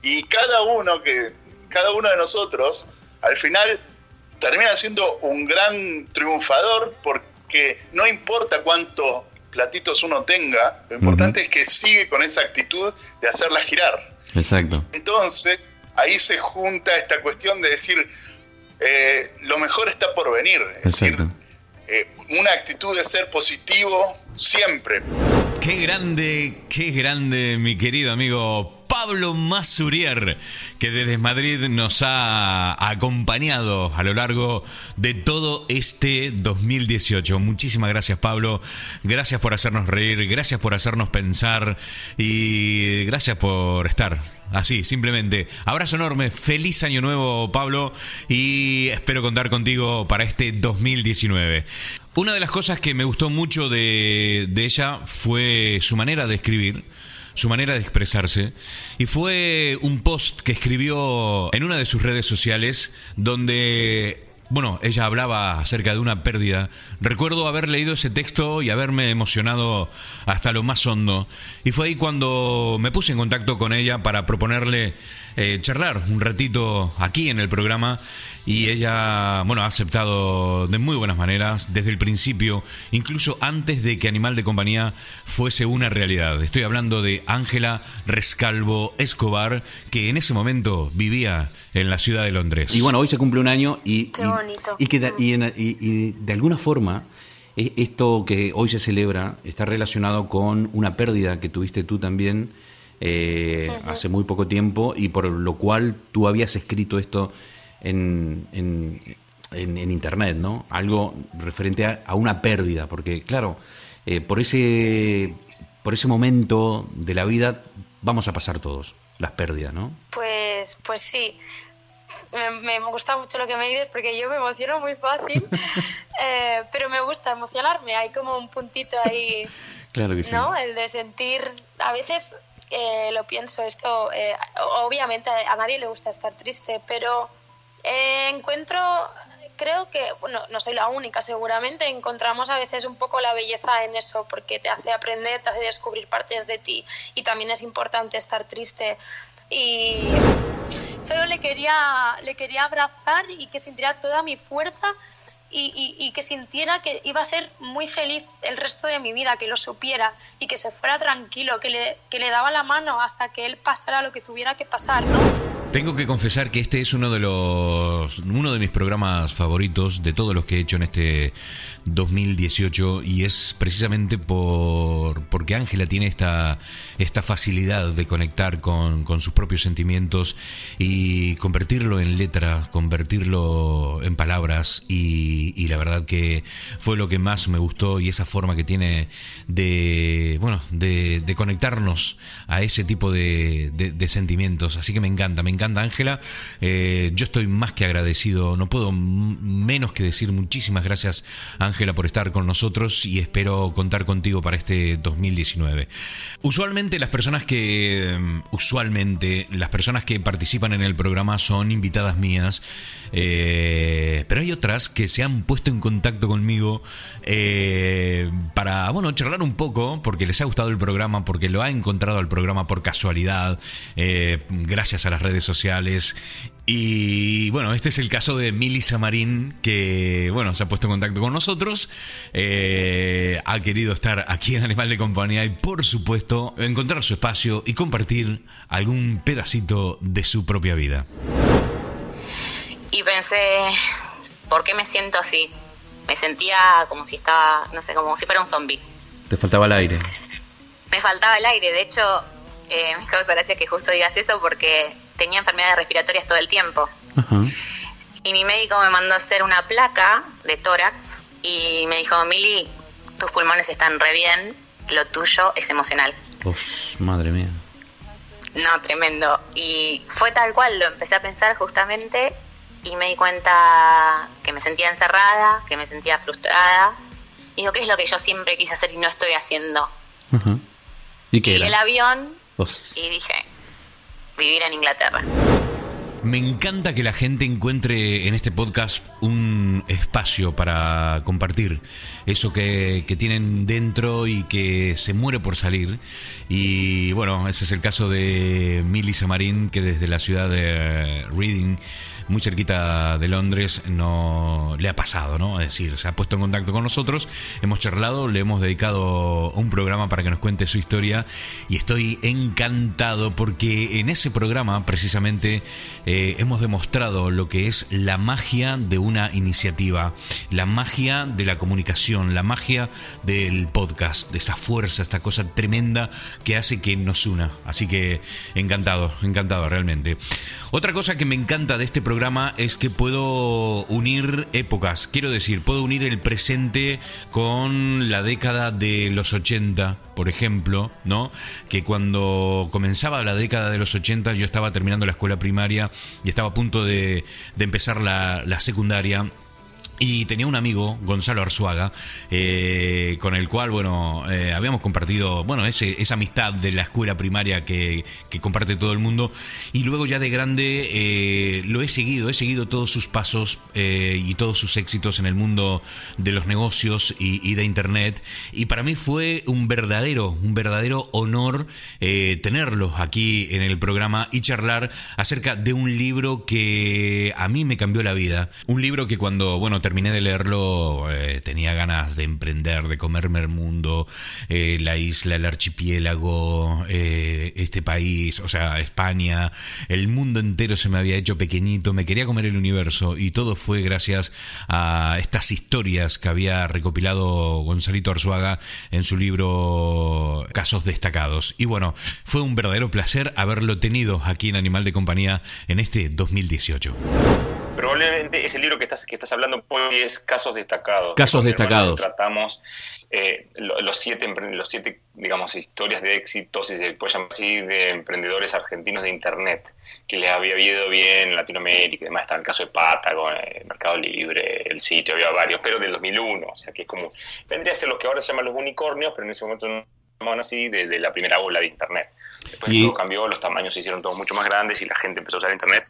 y cada uno que cada uno de nosotros al final termina siendo un gran triunfador porque no importa cuántos platitos uno tenga, lo importante es que sigue con esa actitud de hacerlas girar. Exacto. Entonces, ahí se junta esta cuestión de decir, eh, lo mejor está por venir. Es decir, Exacto. eh, una actitud de ser positivo siempre. Qué grande, qué grande, mi querido amigo Pablo Masurier, que desde Madrid nos ha acompañado a lo largo de todo este 2018. Muchísimas gracias, Pablo. Gracias por hacernos reír, gracias por hacernos pensar y gracias por estar. Así, simplemente. Abrazo enorme, feliz año nuevo, Pablo, y espero contar contigo para este 2019. Una de las cosas que me gustó mucho de, de ella fue su manera de escribir su manera de expresarse y fue un post que escribió en una de sus redes sociales donde bueno, ella hablaba acerca de una pérdida. Recuerdo haber leído ese texto y haberme emocionado hasta lo más hondo. Y fue ahí cuando me puse en contacto con ella para proponerle eh, charlar un ratito aquí en el programa y ella, bueno, ha aceptado de muy buenas maneras desde el principio, incluso antes de que Animal de Compañía fuese una realidad. Estoy hablando de Ángela Rescalvo Escobar, que en ese momento vivía en la ciudad de Londres. Y bueno, hoy se cumple un año y, Qué y- bonito. y que de, y en- y- y de alguna forma e- esto que hoy se celebra está relacionado con una pérdida que tuviste tú también eh, hace muy poco tiempo y por lo cual tú habías escrito esto en, en- en- en internet, ¿no? Algo referente a, a una pérdida, porque claro, eh, por ese por ese momento de la vida vamos a pasar todos las pérdidas, ¿no? Pues, pues sí. Me, me gusta mucho lo que me dices porque yo me emociono muy fácil, eh, pero me gusta emocionarme. Hay como un puntito ahí, Claro que sí. ¿no? El de sentir, a veces eh, lo pienso esto, eh, obviamente a nadie le gusta estar triste, pero eh, encuentro, creo que, bueno, no soy la única seguramente, encontramos a veces un poco la belleza en eso porque te hace aprender, te hace descubrir partes de ti y también es importante estar triste. Y solo le quería, le quería abrazar y que sintiera toda mi fuerza y, y- y que sintiera que iba a ser muy feliz el resto de mi vida, que lo supiera y que se fuera tranquilo, que le, que le daba la mano hasta que él pasara lo que tuviera que pasar, ¿no? Tengo que confesar que este es uno de los uno de mis programas favoritos de todos los que he hecho en este 2018 y es precisamente por porque Ángela tiene esta esta facilidad de conectar con, sus propios sentimientos y convertirlo en letra, convertirlo en palabras y, la verdad que fue lo que más me gustó y esa forma que tiene de bueno de, conectarnos a ese tipo de, sentimientos. Así que me encanta me encanta Ángela. Eh, yo estoy más que agradecido no puedo menos que decir muchísimas gracias Ángela por estar con nosotros y espero contar contigo para este 2019 usualmente las personas que mm, usualmente las personas que participan en el programa son invitadas mías eh, pero hay otras que se han puesto en contacto conmigo eh, para, bueno, charlar un poco, porque les ha gustado el programa, porque lo ha encontrado el programa por casualidad, eh, gracias a las redes sociales. Y bueno, este es el caso de Mili Samarín, que bueno, se ha puesto en contacto con nosotros, eh, ha querido estar aquí en Animal de Compañía y por supuesto encontrar su espacio y compartir algún pedacito de su propia vida. y pensé, ¿por qué me siento así? Me sentía como si estaba, no sé, como si fuera un zombie. Te faltaba el aire. Me faltaba el aire, de hecho, eh, me causa gracia que justo digas eso porque tenía enfermedades respiratorias todo el tiempo. Ajá. Y mi médico me mandó a hacer una placa de tórax y me dijo, Mili, tus pulmones están re bien, lo tuyo es emocional. Uf, madre mía. No, tremendo. Y fue tal cual, lo empecé a pensar justamente y me di cuenta que me sentía encerrada, que me sentía frustrada. Y digo, ¿qué es lo que yo siempre quise hacer y no estoy haciendo? ¿Y qué Y el avión y dije, vivir en Inglaterra. Me encanta que la gente encuentre en este podcast un espacio para compartir eso que, tienen dentro y que se muere por salir. Y bueno, ese es el caso de Milly Samarín, que desde la ciudad de Reading, muy cerquita de Londres, no le ha pasado, ¿no? Es decir, se ha puesto en contacto con nosotros, hemos charlado, le hemos dedicado un programa para que nos cuente su historia y estoy encantado porque en ese programa precisamente eh, hemos demostrado lo que es la magia de una iniciativa la magia de la comunicación, la magia del podcast, de esa fuerza, esta cosa tremenda que hace que nos una. Así que encantado, encantado realmente. Otra cosa que me encanta de este programa es que puedo unir épocas, quiero decir, puedo unir el presente con la década de los 80, por ejemplo, ¿no? Que cuando comenzaba la década de los 80 yo estaba terminando la escuela primaria y estaba a punto de, de empezar la, la secundaria. Y tenía un amigo, Gonzalo Arzuaga, eh, con el cual, bueno, eh, habíamos compartido, bueno, ese, esa amistad de la escuela primaria que, que comparte todo el mundo. Y luego ya de grande eh, lo he seguido, he seguido todos sus pasos eh, y todos sus éxitos en el mundo de los negocios y, y de Internet. Y para mí fue un verdadero, un verdadero honor eh, tenerlos aquí en el programa y charlar acerca de un libro que a mí me cambió la vida. Un libro que cuando, bueno, terminé de leerlo eh, tenía ganas de emprender, de comerme el mundo, eh, la isla, el archipiélago, eh, este país, o sea, España, el mundo entero se me había hecho pequeñito, me quería comer el universo y todo fue gracias a estas historias que había recopilado Gonzalito Arzuaga en su libro Casos Destacados. Y bueno, fue un verdadero placer haberlo tenido aquí en Animal de Compañía en este 2018. Probablemente ese libro que estás, que estás hablando hoy es Casos Destacados. Casos Destacados. Tratamos eh, lo- los siete, los siete, digamos, historias de éxito, si se puede llamar así, de emprendedores argentinos de Internet, que les había ido bien en Latinoamérica y demás. Está el caso de Patagon, eh, Mercado Libre, el sitio, había varios, pero del 2001, o sea que es como, vendría a ser lo que ahora se llaman los unicornios, pero en ese momento no llamaban así, de, de la primera ola de Internet. Después Y- todo cambió, los tamaños se hicieron todos mucho más grandes y la gente empezó a usar Internet.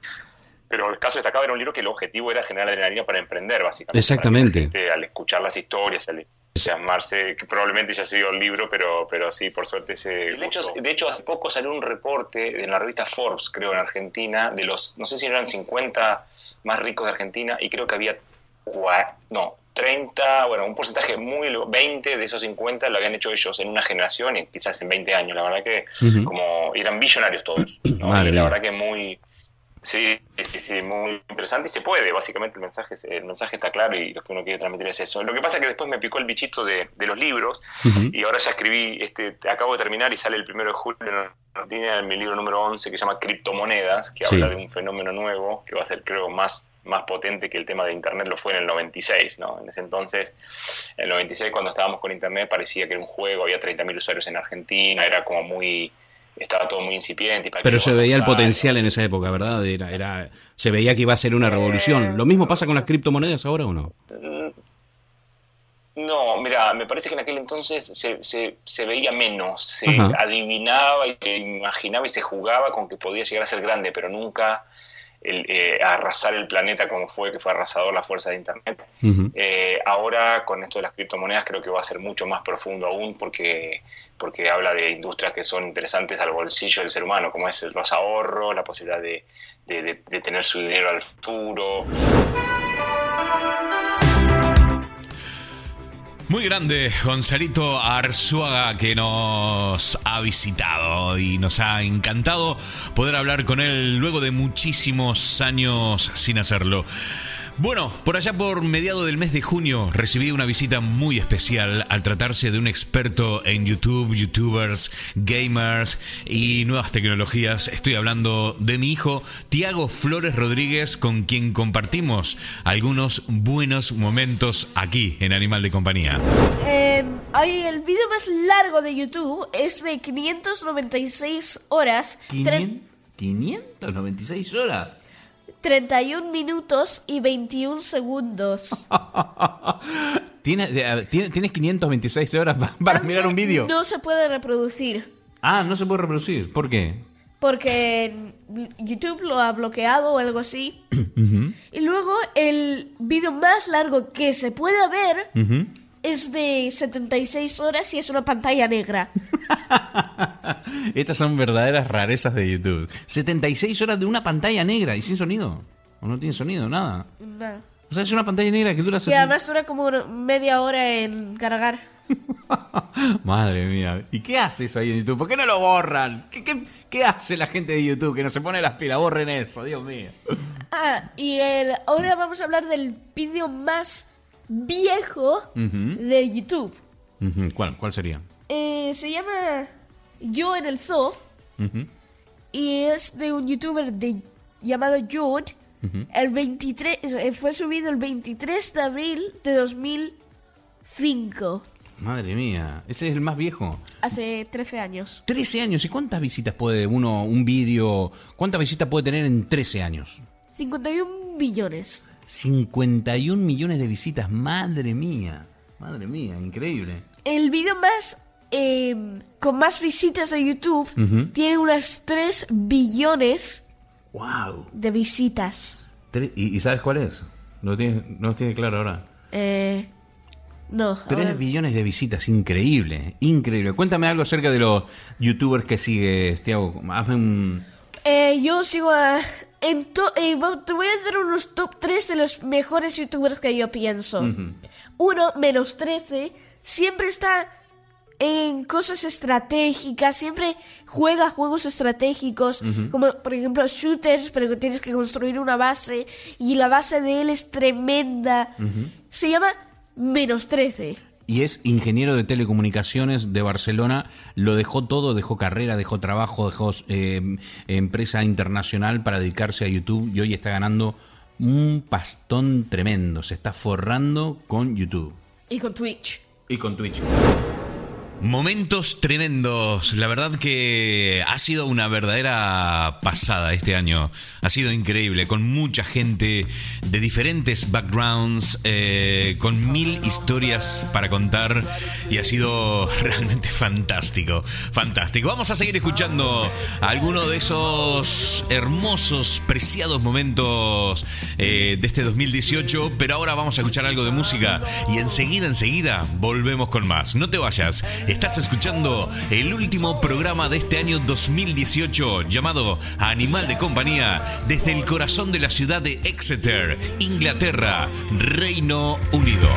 Pero el caso destacado era un libro que el objetivo era generar adrenalina para emprender, básicamente. Exactamente. Gente, al escuchar las historias, al entusiasmarse, que probablemente ya ha sido el libro, pero, pero sí, por suerte se. De hecho, de hecho, hace poco salió un reporte en la revista Forbes, creo, en Argentina, de los, no sé si eran 50 más ricos de Argentina, y creo que había, no, 30, bueno, un porcentaje muy, lo- 20 de esos 50 lo habían hecho ellos en una generación y quizás en 20 años. La verdad que, como, eran billonarios todos. ¿no? Madre Y la verdad que muy. Sí, sí, sí, muy interesante y se puede, básicamente el mensaje, el mensaje está claro y lo que uno quiere transmitir es eso. Lo que pasa es que después me picó el bichito de, de los libros y ahora ya escribí, este, acabo de terminar y sale el primero de julio en Argentina en mi libro número 11 que se llama Criptomonedas, que Sí. habla de un fenómeno nuevo que va a ser creo más, más potente que el tema de Internet lo fue en el 96, ¿no? En ese entonces, en el 96 cuando estábamos con Internet parecía que era un juego, había 30.000 usuarios en Argentina, era como muy... Estaba todo muy incipiente. y para Pero se veía el potencial en esa época, ¿verdad? Era, era, se veía que iba a ser una revolución. ¿Lo mismo pasa con las criptomonedas ahora o no? No, mira, me parece que en aquel entonces se, se, se veía menos, se Ajá. adivinaba y se imaginaba y se jugaba con que podía llegar a ser grande, pero nunca el, eh, arrasar el planeta como fue, que fue arrasador la fuerza de Internet. Eh, ahora, con esto de las criptomonedas, creo que va a ser mucho más profundo aún porque, porque habla de industrias que son interesantes al bolsillo del ser humano, como es los ahorros, la posibilidad de, de- de- de tener su dinero al futuro. Muy grande, Gonzalito Arzuaga, que nos ha visitado y nos ha encantado poder hablar con él luego de muchísimos años sin hacerlo. Bueno, por allá por mediado del mes de junio recibí una visita muy especial al tratarse de un experto en YouTube, youtubers, gamers y nuevas tecnologías. Estoy hablando de mi hijo Tiago Flores Rodríguez, con quien compartimos algunos buenos momentos aquí en Animal de Compañía. Eh, hay el vídeo más largo de YouTube es de 596 horas, tre- 596 horas. 31 minutos y 21 segundos. ¿Tienes, ¿tienes tienes 526 horas pa- para mirar un vídeo? No se puede reproducir Ah, no se puede reproducir. ¿Por qué? porque YouTube lo ha bloqueado o algo así. Y luego el vídeo más largo que se puede ver. Es de 76 horas y es una pantalla negra. Estas son verdaderas rarezas de YouTube. 76 horas de una pantalla negra y sin sonido. ¿O no tiene sonido? Nada. Nada. O sea, es una pantalla negra que dura... Y 70 además dura como media hora en cargar. Madre mía. ¿Y qué hace eso ahí en YouTube? ¿Por qué no lo borran? ¿Qué, qué, qué hace la gente de YouTube que no se pone las pilas? Borren eso, Dios mío. Ah, y el- ahora vamos a hablar del vídeo más viejo Ujú, de YouTube. ujú. ¿Cuál, ¿Cuál sería? Eh, se llama Yo en el Zoo Ujú, y es de un youtuber de, llamado Jude. El 23, eh, fue subido el 23 de abril de 2005, Madre mía, ese es el más viejo. hace 13 años. 13 años. ¿Y cuántas visitas puede uno, un vídeo, cuántas visitas puede tener en 13 años? 51 millones. 51 millones de visitas. Madre mía. Madre mía, increíble. El vídeo más eh, con más visitas de YouTube tiene unas 3 billones Wow. de visitas. ¿Y, y sabes cuál es? No tiene, no tiene claro ahora. Eh, no. 3 ahora- billones de visitas, increíble, increíble. Cuéntame algo acerca de los youtubers que sigues, Tiago. Hazme un... Eh, yo sigo a... En to- eh, te voy a hacer unos top 3 de los mejores youtubers que yo pienso. Uno, menos 13, siempre está en cosas estratégicas, siempre juega juegos estratégicos, como por ejemplo shooters, pero que tienes que construir una base y la base de él es tremenda. Se llama menos 13. Y es ingeniero de telecomunicaciones de Barcelona. Lo dejó todo, dejó carrera, dejó trabajo, dejó eh, empresa internacional para dedicarse a YouTube y hoy está ganando un pastón tremendo. Se está forrando con YouTube Y con Twitch. y con Twitch. Momentos tremendos. La verdad que ha sido una verdadera pasada este año. Ha sido increíble, con mucha gente de diferentes backgrounds, eh, con mil historias para contar y ha sido realmente fantástico. Fantástico. Vamos a seguir escuchando algunos de esos hermosos, preciados momentos eh, de este 2018, pero ahora vamos a escuchar algo de música y enseguida, enseguida volvemos con más. No te vayas. Estás escuchando el último programa de este año 2018 llamado Animal de Compañía desde el corazón de la ciudad de Exeter, Inglaterra, Reino Unido.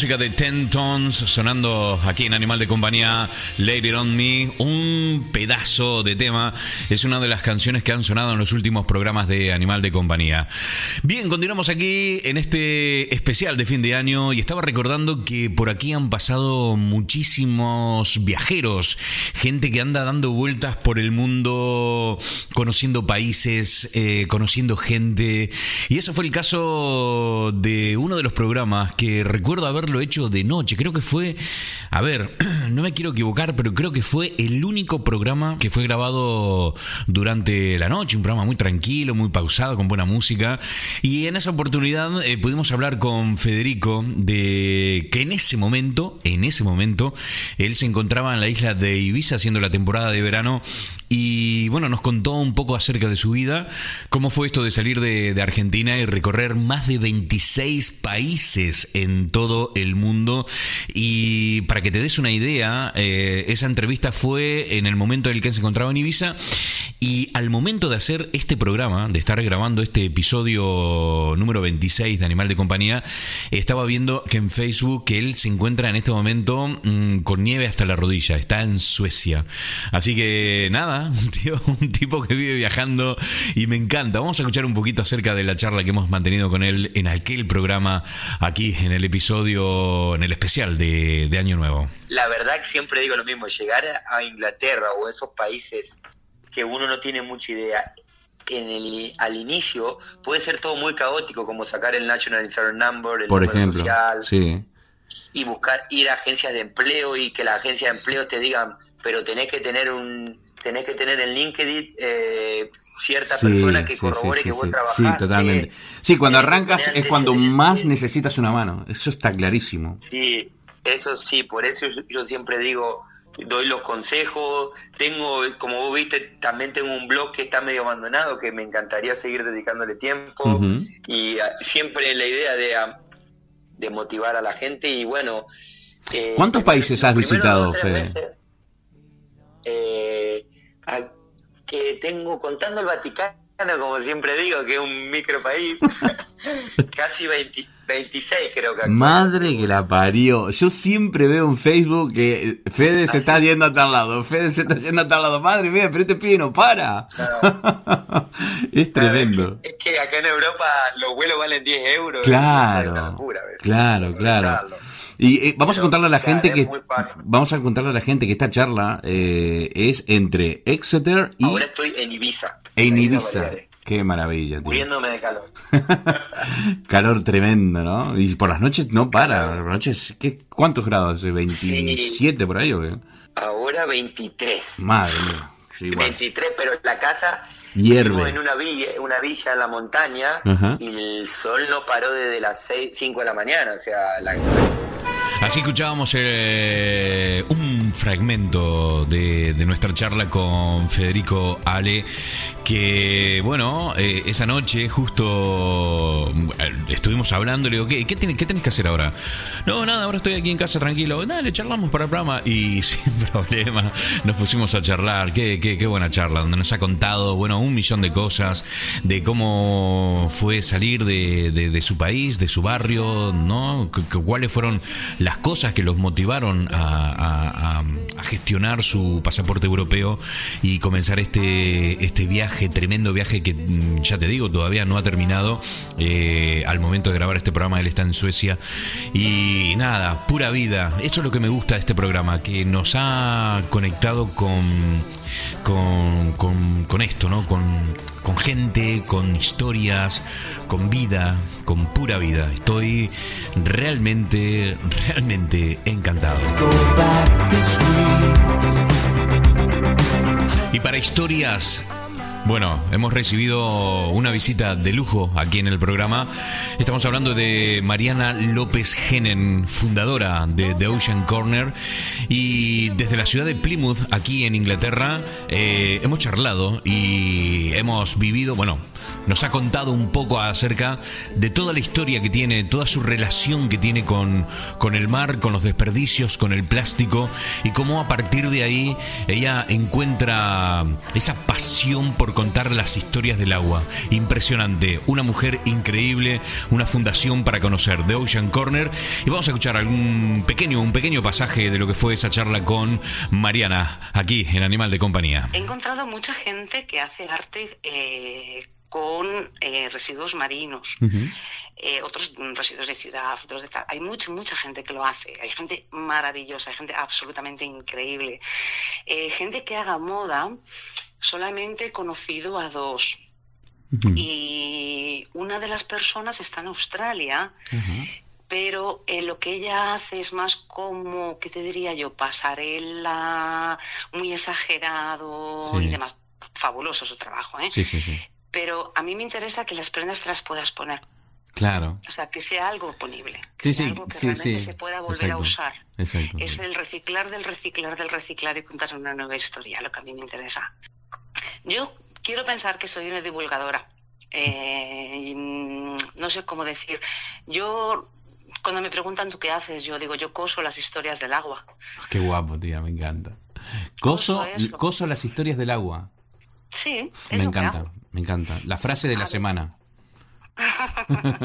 Música de Ten Tones sonando aquí en Animal de Compañía, Lady On Me, un pedazo de tema, es una de las canciones que han sonado en los últimos programas de Animal de Compañía. Bien, continuamos aquí en este especial de fin de año y estaba recordando que por aquí han pasado muchísimos viajeros, gente que anda dando vueltas por el mundo, conociendo países, eh, conociendo gente, y eso fue el caso de uno de los programas que recuerdo haberlo hecho de noche. Creo que fue, a ver, no me quiero equivocar, pero creo que fue el único programa que fue grabado durante la noche. Un programa muy tranquilo, muy pausado, con buena música. Y en esa oportunidad eh, pudimos hablar con Federico de que en ese momento, en ese momento, él se encontraba en la isla de Ibiza haciendo la temporada de verano y bueno, nos contó un poco acerca de su vida, cómo fue esto de salir de, Argentina y recorrer más de 26 países en todo el mundo. Y para que te des una idea, eh, esa entrevista fue en el momento en el que se encontraba en Ibiza. Y al momento de hacer este programa, de estar grabando este episodio número 26 de Animal de Compañía, estaba viendo que en Facebook él se encuentra en este momento mm, con nieve hasta la rodilla, está en Suecia. Así que nada, un tipo que vive viajando y me encanta. Vamos a escuchar un poquito acerca de la charla que hemos mantenido con él en aquel programa aquí en el episodio, en el especial de, de Año Nuevo. La verdad que siempre digo lo mismo, llegar a Inglaterra o esos países que uno no tiene mucha idea, en el, al inicio puede ser todo muy caótico, como sacar el National Insurance Number, el Por número ejemplo, social, sí. y buscar ir a agencias de empleo y que las agencias de empleo te digan, pero tenés que tener un tenés que tener en LinkedIn eh, cierta Sí, persona que sí, corrobore sí, que vos sí. trabajaste. Sí, totalmente. Sí, cuando arrancas es cuando más necesitas una mano. Eso está clarísimo. Sí, eso sí, por eso yo, yo siempre digo, doy los consejos, tengo, como vos viste, también tengo un blog que está medio abandonado, que me encantaría seguir dedicándole tiempo, y ah, siempre la idea de, ah, de motivar a la gente, y bueno... eh, ¿Cuántos países has visitado, Fede? meses, eh, que tengo, contando el Vaticano, como siempre digo, que es un micro país, casi 20 26 creo que Madre que la parió. Yo siempre veo en Facebook que Fede se está yendo a tal lado. Fede se está yendo a tal lado. Madre mía, pero este pibe no para. es tremendo. Es que acá en Europa los vuelos valen 10 euros. Claro, claro, claro. Y eh, vamos a contarle a la claro, gente que vamos a contarle a la gente que esta charla eh, es entre Exeter y Ahora estoy en Ibiza. en Ibiza. Qué maravilla, tío. Muriéndome de calor. Calor tremendo, ¿no? Y por las noches no para. Por las noches, ¿qué, ¿cuántos grados? ¿27 por ahí o qué? Ahora 23. Madre mía. Sí, igual. 23, pero la casa Hierve. en una villa, una villa en la montaña Ajá. y el sol no paró desde las 6, 5 de la mañana. O sea, la, Así escuchábamos eh, un fragmento de, nuestra charla con Federico Ale, que bueno, eh, esa noche justo eh, estuvimos hablando, le digo, ¿qué, qué, tenés, qué tenés que hacer ahora? No, nada, ahora estoy aquí en casa tranquilo, dale, charlamos para el programa y sin problema nos pusimos a charlar, qué, qué, qué buena charla, donde nos ha contado, bueno, un millón de cosas, de cómo fue salir de, su país, de su barrio, ¿no? Cu- ¿Cuáles fueron las cosas que los motivaron a- a gestionar su pasaporte europeo y comenzar este, este viaje, tremendo viaje que, mm, ya te digo, todavía no ha terminado. Eh, al momento de grabar este programa, él está en Suecia. Y nada, pura vida. Eso es lo que me gusta de este programa, que nos ha conectado con, con, con, esto, ¿no? Con, con gente, con historias, con vida, con pura vida. Estoy realmente, realmente encantado. Y para historias, bueno, hemos recibido una visita de lujo aquí en el programa. Estamos hablando de Mariana López Genen, fundadora de The Ocean Corner. Y desde la ciudad de Plymouth, aquí en Inglaterra, eh, hemos charlado y hemos vivido, bueno, nos ha contado un poco acerca de toda la historia que tiene, toda su relación que tiene con, con el mar, con los desperdicios, con el plástico y cómo a partir de ahí ella encuentra esa pasión por contar las historias del agua. Impresionante, una mujer increíble, una fundación para conocer, The Ocean Corner. Y vamos a escuchar algún pequeño, un pequeño pasaje de lo que fue esa charla con Mariana, aquí en Animal de Compañía. He encontrado mucha gente que hace arte eh, con eh, residuos marinos, eh, otros residuos de ciudad, otros de tal. Hay mucha, mucha gente que lo hace. Hay gente maravillosa, hay gente absolutamente increíble. Eh, gente que haga moda, solamente he conocido a dos. Y una de las personas está en Australia, pero eh, lo que ella hace es más como, ¿qué te diría yo? Pasarela, muy exagerado Sí. y demás. Fabuloso su trabajo, ¿eh? Sí, sí, sí. Pero a mí me interesa que las prendas te las puedas poner. Claro. O sea, que sea algo ponible. Que Sí, sea sí, algo que sí, realmente se pueda volver a usar. Exacto. Es el reciclar del reciclar del reciclar y contar una nueva historia, lo que a mí me interesa. Yo quiero pensar que soy una divulgadora. Eh, mm, no sé cómo decir. Yo, cuando me preguntan tú qué haces, yo digo, yo coso las historias del agua. Qué guapo, tía, me encanta. Coso, coso las historias del agua. Sí, es Me encanta, me encanta. La frase de la semana.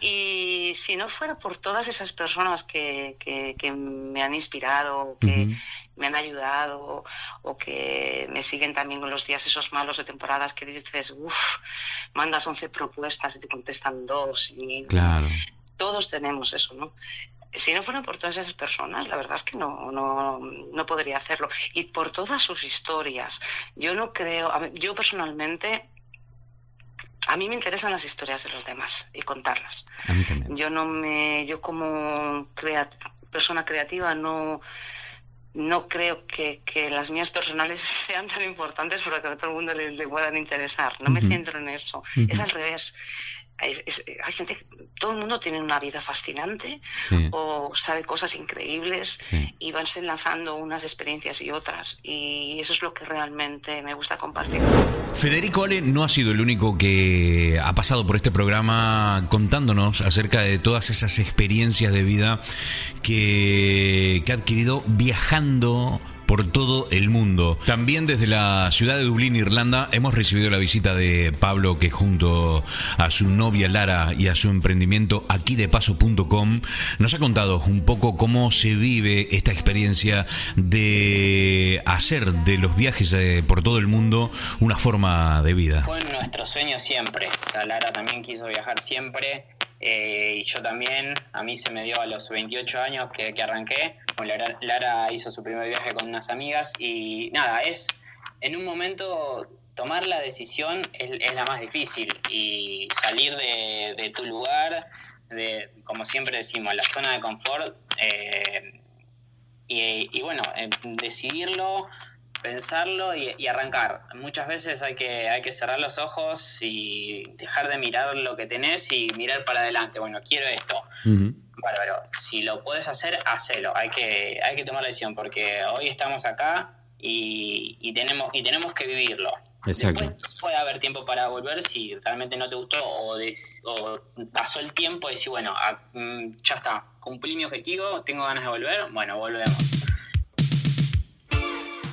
Y si no fuera por todas esas personas que, que, que me han inspirado, que me han ayudado o que me siguen también con los días esos malos de temporadas que dices, uff, mandas 11 propuestas y te contestan dos y Claro. todos tenemos eso, ¿no? Si no fueran por todas esas personas, la verdad es que no, no, no podría hacerlo. Y por todas sus historias. Yo no creo, yo personalmente, a mí me interesan las historias de los demás y contarlas. A mí también. Yo no me, yo como crea- persona creativa no, no creo que, que las mías personales sean tan importantes para que a todo el mundo le, le puedan interesar. No me centro en eso. Es al revés. Hay, es- hay gente, todo el mundo tiene una vida fascinante Sí. o sabe cosas increíbles Sí. y van enlazando unas experiencias y otras. Y eso es lo que realmente me gusta compartir. Federico Ale no ha sido el único que ha pasado por este programa contándonos acerca de todas esas experiencias de vida que, que ha adquirido viajando por todo el mundo. También desde la ciudad de Dublín, Irlanda, hemos recibido la visita de Pablo, que junto a su novia Lara y a su emprendimiento aquidepaso.com nos ha contado un poco cómo se vive esta experiencia de hacer de los viajes eh, por todo el mundo una forma de vida. Fue nuestro sueño siempre. O sea, Lara también quiso viajar siempre. Eh, y yo también. A mí se me dio a los 28 años que, que arranqué. Bueno, Lara, Lara hizo su primer viaje con unas amigas. Y nada, es en un momento tomar la decisión es, la más difícil. Y salir de, de tu lugar, de, como siempre decimos, la zona de confort. eh, y, y bueno, eh, decidirlo, pensarlo y, y arrancar. Muchas veces hay que, hay que cerrar los ojos y dejar de mirar lo que tenés y mirar para adelante. Bueno, quiero esto. Bárbaro. Si lo puedes hacer, hacelo. Hay que, hay que tomar la decisión porque hoy estamos acá y, y tenemos, y tenemos que vivirlo. Exacto. Después puede haber tiempo para volver si realmente no te gustó o, des- o pasó el tiempo y decir, bueno, ah, mm, ya está, cumplí mi objetivo, tengo ganas de volver, bueno, volvemos.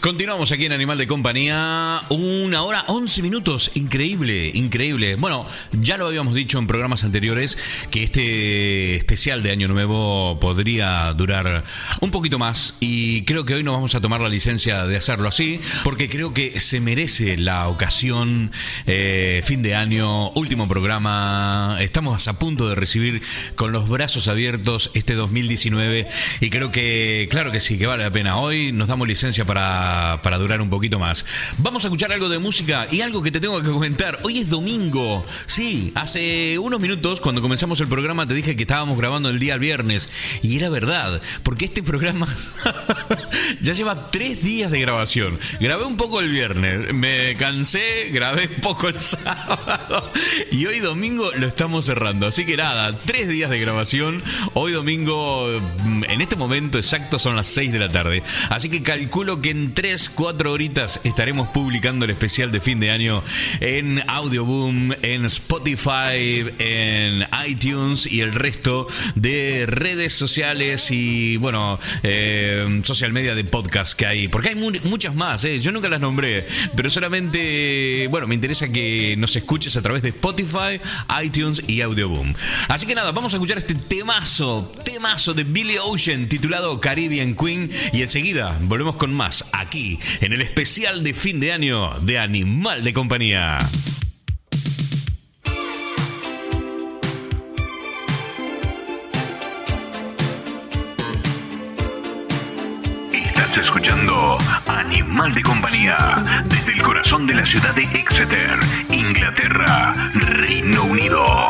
Continuamos aquí en Animal de Compañía. Una hora, 11 minutos. Increíble, increíble. Bueno, ya lo habíamos dicho en programas anteriores que este especial de Año Nuevo podría durar un poquito más. Y creo que hoy nos vamos a tomar la licencia de hacerlo así. Porque creo que se merece la ocasión. eh, fin de año, último programa. Estamos a punto de recibir con los brazos abiertos este 2019. Y creo que, claro que sí, que vale la pena. Hoy nos damos licencia para, para durar un poquito más. Vamos a escuchar algo de música y algo que te tengo que comentar. Hoy es domingo. Sí, hace unos minutos cuando comenzamos el programa te dije que estábamos grabando el día viernes. Y era verdad, porque este programa, Ya lleva tres días de grabación. Grabé un poco el viernes, me cansé, grabé un poco el sábado y hoy domingo lo estamos cerrando. Así que nada, tres días de grabación. Hoy domingo, mm, en este momento exacto, son las 6 de la tarde. Así que calculo que en 3, 4 horitas estaremos publicando el especial de fin de año en Audioboom, en Spotify, en iTunes y el resto de redes sociales y, bueno, eh, social media de podcast que hay. Porque hay mu- muchas más, ¿eh? yo nunca las nombré, pero solamente, bueno, me interesa que nos escuches a través de Spotify, iTunes y Audioboom. Así que nada, vamos a escuchar este temazo, temazo de Billy Ocean titulado Caribbean Queen y enseguida volvemos con más aquí en el especial de fin de año de Animal de Compañía. Estás escuchando Animal de Compañía desde el corazón de la ciudad de Exeter, Inglaterra, Reino Unido.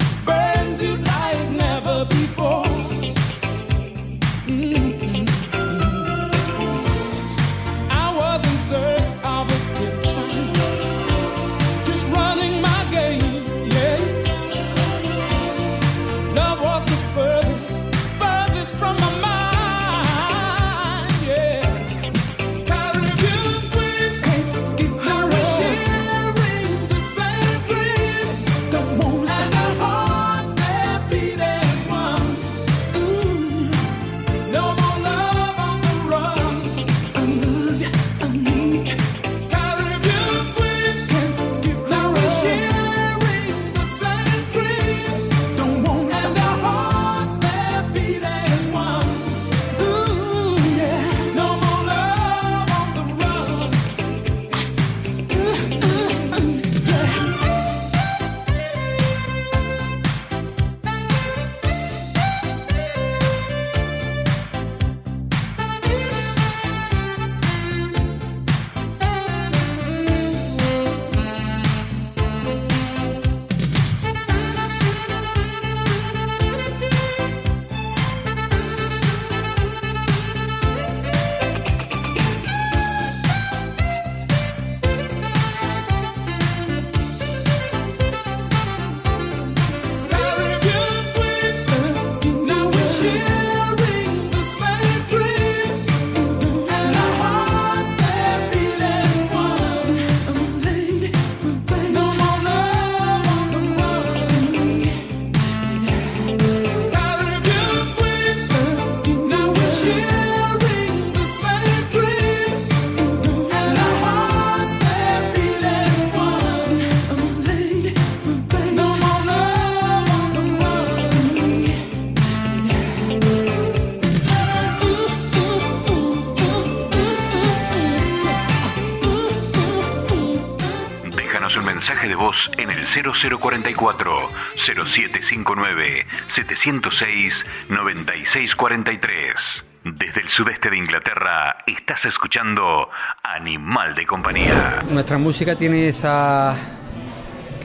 044 0759 706 9643. Desde el sudeste de Inglaterra estás escuchando Animal de Compañía. Nuestra música tiene esa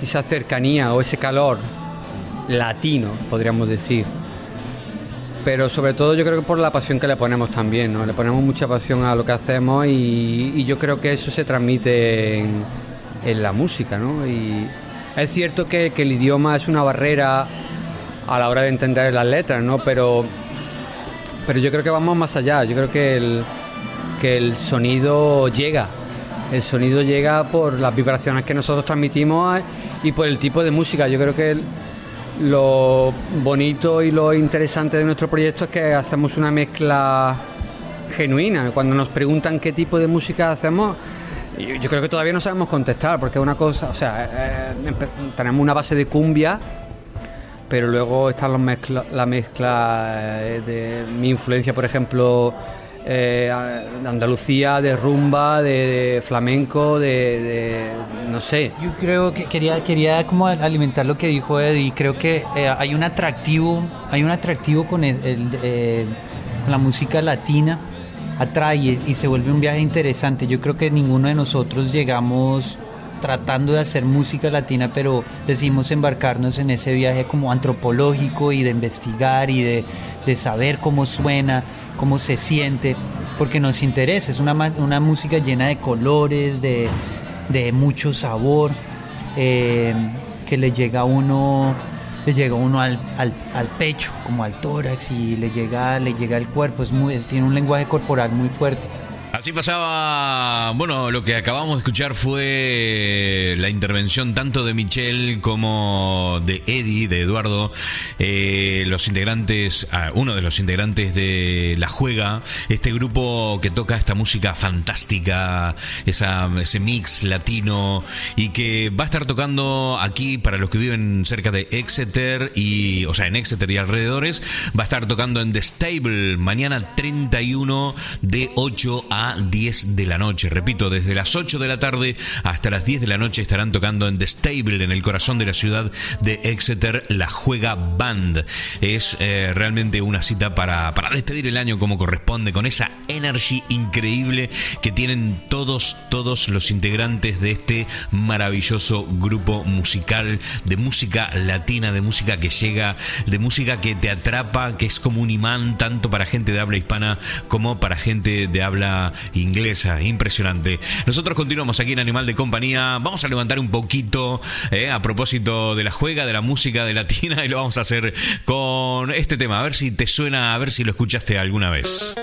quizá cercanía o ese calor latino, podríamos decir. Pero sobre todo yo creo que por la pasión que le ponemos también, ¿no? Le ponemos mucha pasión a lo que hacemos y, y yo creo que eso se transmite en, la música, ¿no? Y, es cierto que, el idioma es una barrera a la hora de entender las letras, ¿no? Pero, pero yo creo que vamos más allá, yo creo que el, que el sonido llega, el sonido llega por las vibraciones que nosotros transmitimos y por el tipo de música, yo creo que... lo bonito y lo interesante de nuestro proyecto es que hacemos una mezcla genuina. Cuando nos preguntan qué tipo de música hacemos, yo creo que todavía no sabemos contestar, porque una cosa, o sea, eh, empe- tenemos una base de cumbia, pero luego están los mezcla, la mezcla eh, de mi influencia, por ejemplo, eh, de Andalucía, de rumba, de, flamenco, de, no sé. Yo creo que quería, quería como alimentar lo que dijo Eddie. Creo que eh, hay un atractivo, hay un atractivo con, el, eh, la música latina, atrae y, se vuelve un viaje interesante. Yo creo que ninguno de nosotros llegamos tratando de hacer música latina, pero decidimos embarcarnos en ese viaje como antropológico y de investigar y de, de saber cómo suena, cómo se siente, porque nos interesa. Es una, una música llena de colores, de, de mucho sabor, eh, que le llega a uno, le llega uno al, al, al pecho, como al tórax, y le llega, le llega al cuerpo. Es muy, tiene un lenguaje corporal muy fuerte. Así pasaba, bueno, lo que acabamos de escuchar fue la intervención tanto de Michelle como de Eddie, de Eduardo, eh, los integrantes, ah, uno de los integrantes de La Juega, este grupo que toca esta música fantástica, esa, ese mix latino y que va a estar tocando aquí para los que viven cerca de Exeter y, o sea, en Exeter y alrededores, va a estar tocando en The Stable mañana 31 de 8 a 10 de la noche. Repito, desde las 8 de la tarde hasta las 10 de la noche estarán tocando en The Stable, en el corazón de la ciudad de Exeter, la Juega Band. Es eh, realmente una cita para, para despedir el año como corresponde, con esa energy increíble que tienen todos, todos los integrantes de este maravilloso grupo musical de música latina, de música que llega, de música que te atrapa, que es como un imán tanto para gente de habla hispana como para gente de habla inglesa. Impresionante. Nosotros continuamos aquí en Animal de Compañía. Vamos a levantar un poquito eh, a propósito de la juega, de la música de latina y lo vamos a hacer con este tema. A ver si te suena, a ver si lo escuchaste alguna vez.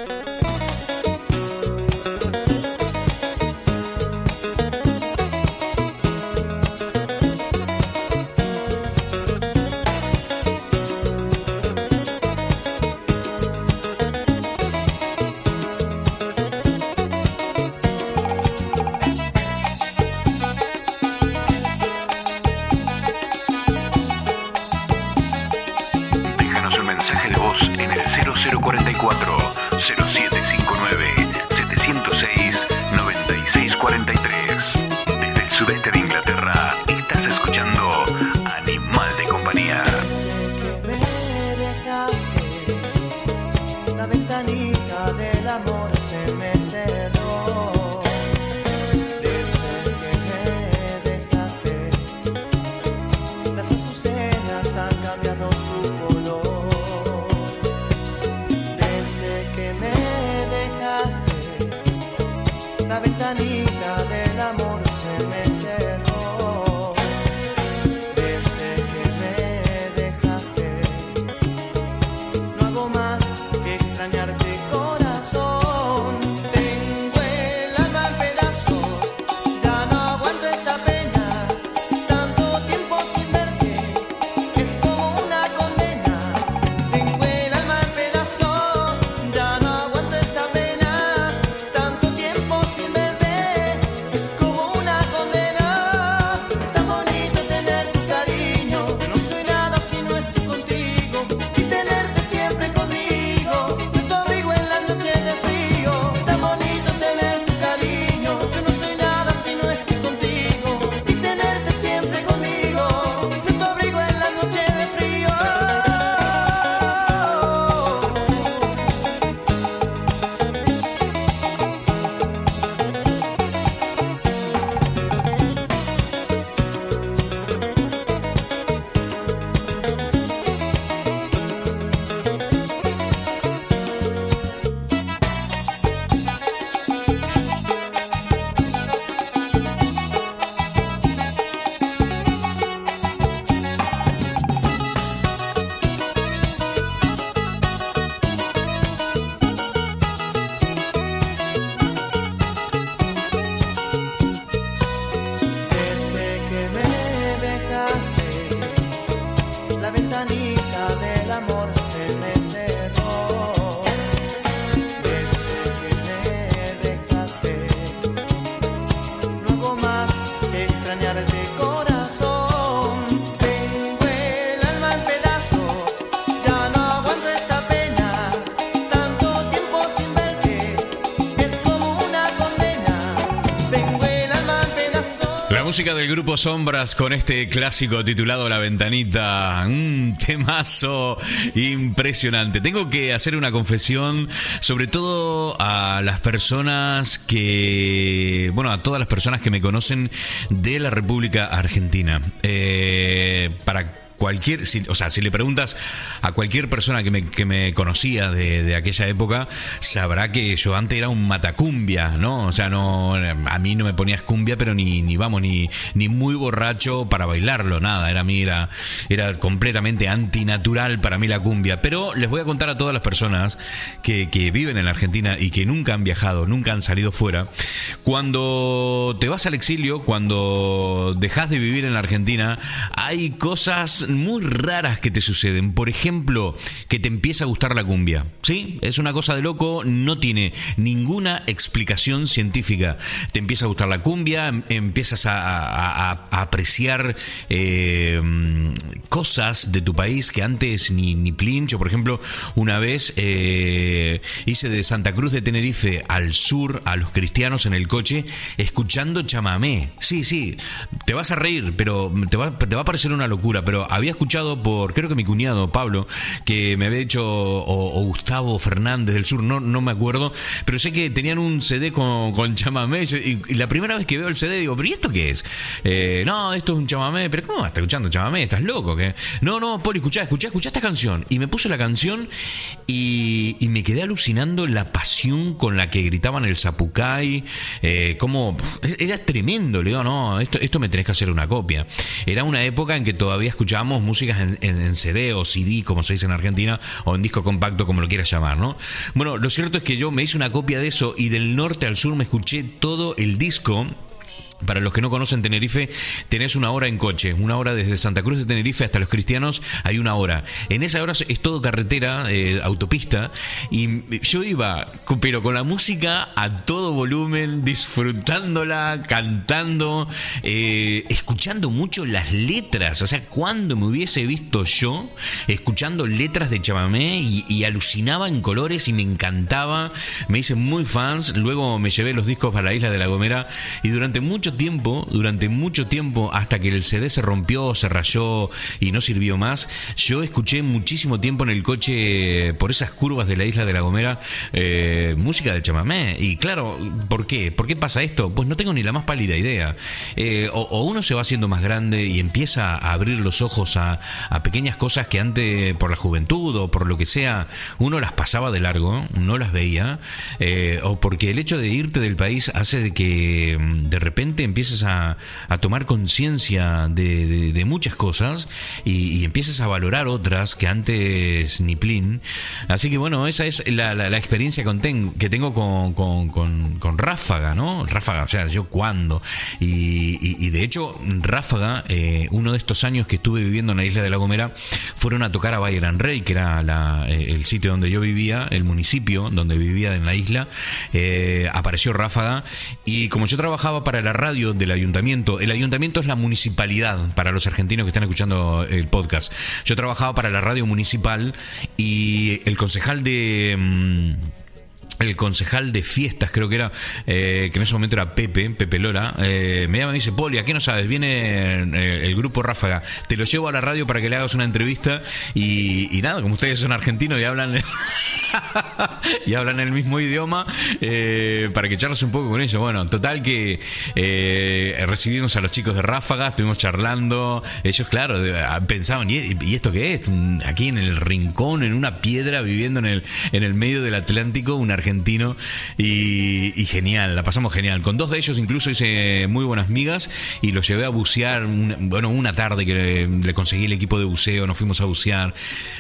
La música del grupo Sombras con este clásico titulado La Ventanita, un temazo impresionante. Tengo que hacer una confesión, sobre todo a las personas que, bueno, a todas las personas que me conocen de la República Argentina. Eh, para cualquier, si- o sea, si le preguntas a cualquier persona que me, que me conocía de, de aquella época, sabrá que yo antes era un matacumbia, ¿no? O sea, no, a mí no me ponías cumbia, pero ni, ni vamos, ni, ni muy borracho para bailarlo, nada. Era mí, era, era completamente antinatural para mí la cumbia. Pero les voy a contar a todas las personas que, que viven en la Argentina y que nunca han viajado, nunca han salido fuera, cuando te vas al exilio, cuando dejas de vivir en la Argentina, hay cosas muy raras que te suceden. Por ejemplo, que te empieza a gustar la cumbia. ¿Sí? Es una cosa de loco, no tiene ninguna explicación científica. Te empieza a gustar la cumbia, em- empiezas a, apreciar eh, cosas de tu país que antes ni, ni plincho. Por ejemplo, una vez eh, hice de Santa Cruz de Tenerife al sur a los cristianos en el coche escuchando chamamé. Sí, sí, te vas a reír, pero te va, te va a parecer una locura. Pero había escuchado por, creo que mi cuñado Pablo, que me había dicho, o, Gustavo Fernández del sur, no, no me acuerdo, pero sé que tenían un CD con, con chamamé. Y, la primera vez que veo el CD digo, ¿pero y esto qué es? Eh, no, esto es un chamamé, pero ¿cómo estás escuchando chamamé? ¿Estás loco? ¿qué? No, no, Poli, escuchá, escuchá, escuchá esta canción. Y me puse la canción y, me quedé alucinando la pasión con la que gritaban el Zapucay. Eh, como era tremendo, le digo, no, esto, esto me tenés que hacer una copia. Era una época en que todavía escuchábamos músicas en, en- en CD o CD, como se dice en Argentina, o en disco compacto, como lo quieras llamar, ¿no? Bueno, lo cierto es que yo me hice una copia de eso y del norte al sur me escuché todo el disco. Para los que no conocen Tenerife, tenés una hora en coche, una hora desde Santa Cruz de Tenerife hasta Los Cristianos, hay una hora. En esa hora es todo carretera, eh, autopista, y yo iba, pero con la música a todo volumen, disfrutándola, cantando, eh, escuchando mucho las letras. O sea, cuando me hubiese visto yo escuchando letras de chamamé y, y alucinaba en colores y me encantaba, me hice muy fans. Luego me llevé los discos para la isla de La Gomera y durante mucho tiempo, durante mucho tiempo, hasta que el CD se rompió, se rayó y no sirvió más, yo escuché muchísimo tiempo en el coche por esas curvas de la isla de La Gomera eh, música de chamamé. Y claro, ¿por qué? ¿Por qué pasa esto? Pues no tengo ni la más pálida idea. Eh, o, uno se va haciendo más grande y empieza a abrir los ojos a, a pequeñas cosas que antes, por la juventud o por lo que sea, uno las pasaba de largo, no las veía, eh, o porque el hecho de irte del país hace de que mm, de repente empieces a, a tomar conciencia de, de- muchas cosas y, y empieces a valorar otras que antes ni plin. Así que bueno, esa es la, la- experiencia con ten- que tengo con, con- con- Ráfaga, ¿no? Ráfaga, o sea, yo cuándo. Y, y- de hecho, Ráfaga, eh, uno de estos años que estuve viviendo en la isla de La Gomera, fueron a tocar a Bayern Rey, que era eh, el sitio donde yo vivía, el municipio donde vivía en la isla. Eh, apareció Ráfaga y como yo trabajaba para la radio del ayuntamiento, el ayuntamiento es la municipalidad para los argentinos que están escuchando el podcast. Yo trabajaba para la radio municipal y el concejal de... mm, el concejal de fiestas, creo que era, eh, que en ese momento era Pepe, Pepe Lora, eh, me llama y dice, Poli, ¿a qué no sabes? Viene eh, el grupo Ráfaga, te lo llevo a la radio para que le hagas una entrevista y, y nada, como ustedes son argentinos y hablan y hablan el mismo idioma, eh, para que charles un poco con ellos. Bueno, total que eh, recibimos a los chicos de Ráfaga, estuvimos charlando, ellos claro, ah, pensaban, ¿y, esto qué es? Aquí en el rincón, en una piedra, viviendo en el, en el medio del Atlántico, un argentino y, genial, la pasamos genial. Con dos de ellos incluso hice muy buenas migas y los llevé a bucear, una- bueno, una tarde que le conseguí el equipo de buceo, nos fuimos a bucear.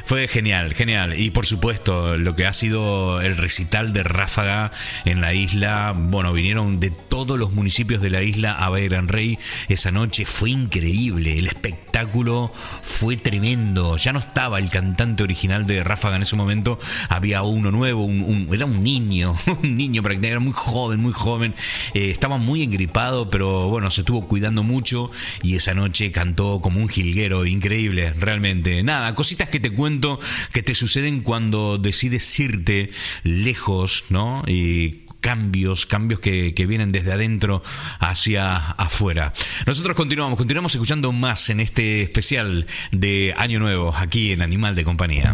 Fue genial, genial. Y por supuesto, lo que ha sido el recital de Ráfaga en la isla, bueno, vinieron de todos los municipios de la isla a ver Gran Rey esa noche fue increíble. El espectáculo fue tremendo. Ya no estaba el cantante original de Ráfaga en ese momento, había uno nuevo, era un niño, un niño prácticamente, era muy joven, muy joven. Eh, estaba muy engripado, pero bueno, se estuvo cuidando mucho y esa noche cantó como un jilguero, increíble, realmente. Nada, cositas que te cuento que te suceden cuando decides irte lejos, ¿no? Y cambios, cambios que, que vienen desde adentro hacia afuera. Nosotros continuamos, continuamos escuchando más en este especial de Año Nuevo, aquí en Animal de Compañía.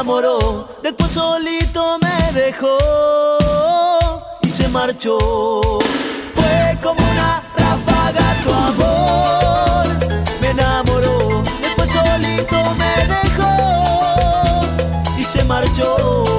Enamoró, después solito me dejó y se marchó. Fue como una ráfaga tu amor, me enamoró, después solito me dejó y se marchó.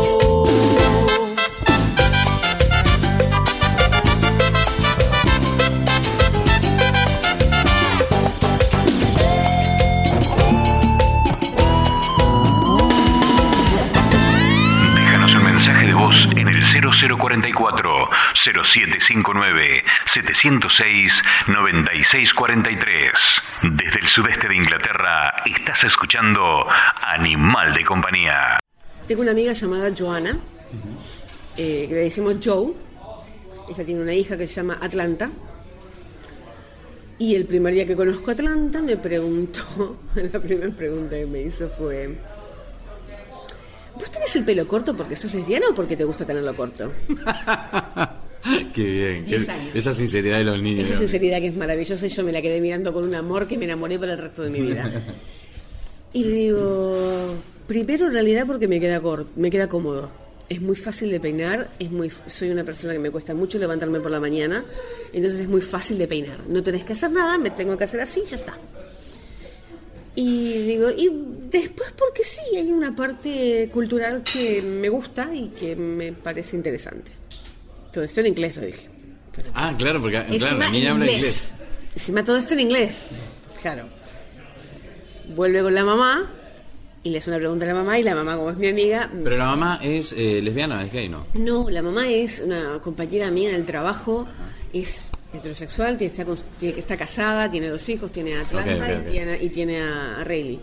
044 0759 706 9643. Desde el sudeste de Inglaterra estás escuchando Animal de Compañía. Tengo una amiga llamada Joana, eh, que le decimos Joe. Ella tiene una hija que se llama Atlanta. Y el primer día que conozco Atlanta me preguntó, la primera pregunta que me hizo fue, ¿vos tenés el pelo corto porque sos lesbiana o porque te gusta tenerlo corto? Qué bien. Qué- esa sinceridad de los niños. Esa sinceridad que es maravillosa y yo me la quedé mirando con un amor que me enamoré para el resto de mi vida. Y le digo, primero en realidad porque me queda corto, me queda cómodo. Es muy fácil de peinar, es muy, soy una persona que me cuesta mucho levantarme por la mañana, entonces es muy fácil de peinar. No tenés que hacer nada, me tengo que hacer así, ya está. Y digo, y después porque sí, hay una parte cultural que me gusta y que me parece interesante. Todo esto en inglés lo dije. Ah, claro, porque claro, la niña habla inglés. inglés. Encima todo esto en inglés. Claro. Vuelve con la mamá y le hace una pregunta a la mamá y la mamá, como es mi amiga, Pero la mamá es eh, lesbiana, es gay, ¿no? no, la mamá es una compañera mía del trabajo, es heterosexual, tiene, está, tiene- está casada, tiene dos hijos, tiene a Atlanta. Y, tiene, y tiene a, a Rayleigh.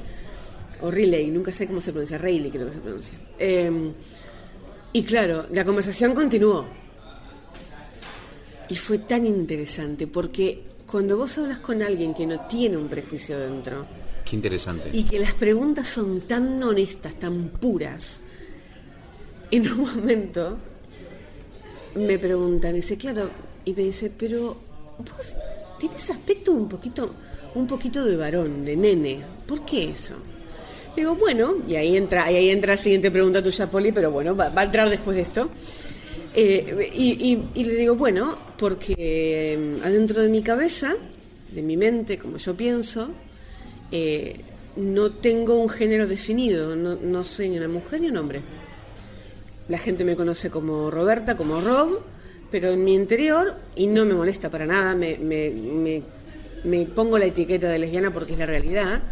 o Riley, nunca sé cómo se pronuncia, Rayleigh creo que se pronuncia. Eh, y claro, la conversación continuó. Y fue tan interesante porque cuando vos hablas con alguien que no tiene un prejuicio dentro Qué interesante. y que las preguntas son tan honestas, tan puras, en un momento me preguntan, dice, claro, y me dice, pero vos tienes aspecto un poquito, un poquito de varón, de nene, ¿por qué eso? Digo, bueno, y ahí entra, ahí entra la siguiente pregunta tuya, Poli, pero bueno, va, a entrar después de esto. Eh, y, le digo, bueno, porque eh, adentro de mi cabeza, de mi mente, como yo pienso, eh, no tengo un género definido, no, no soy ni una mujer ni un hombre. La gente me conoce como Roberta, como Rob, pero en mi interior, y no me molesta para nada, me, me- me- me pongo la etiqueta de lesbiana porque es la realidad,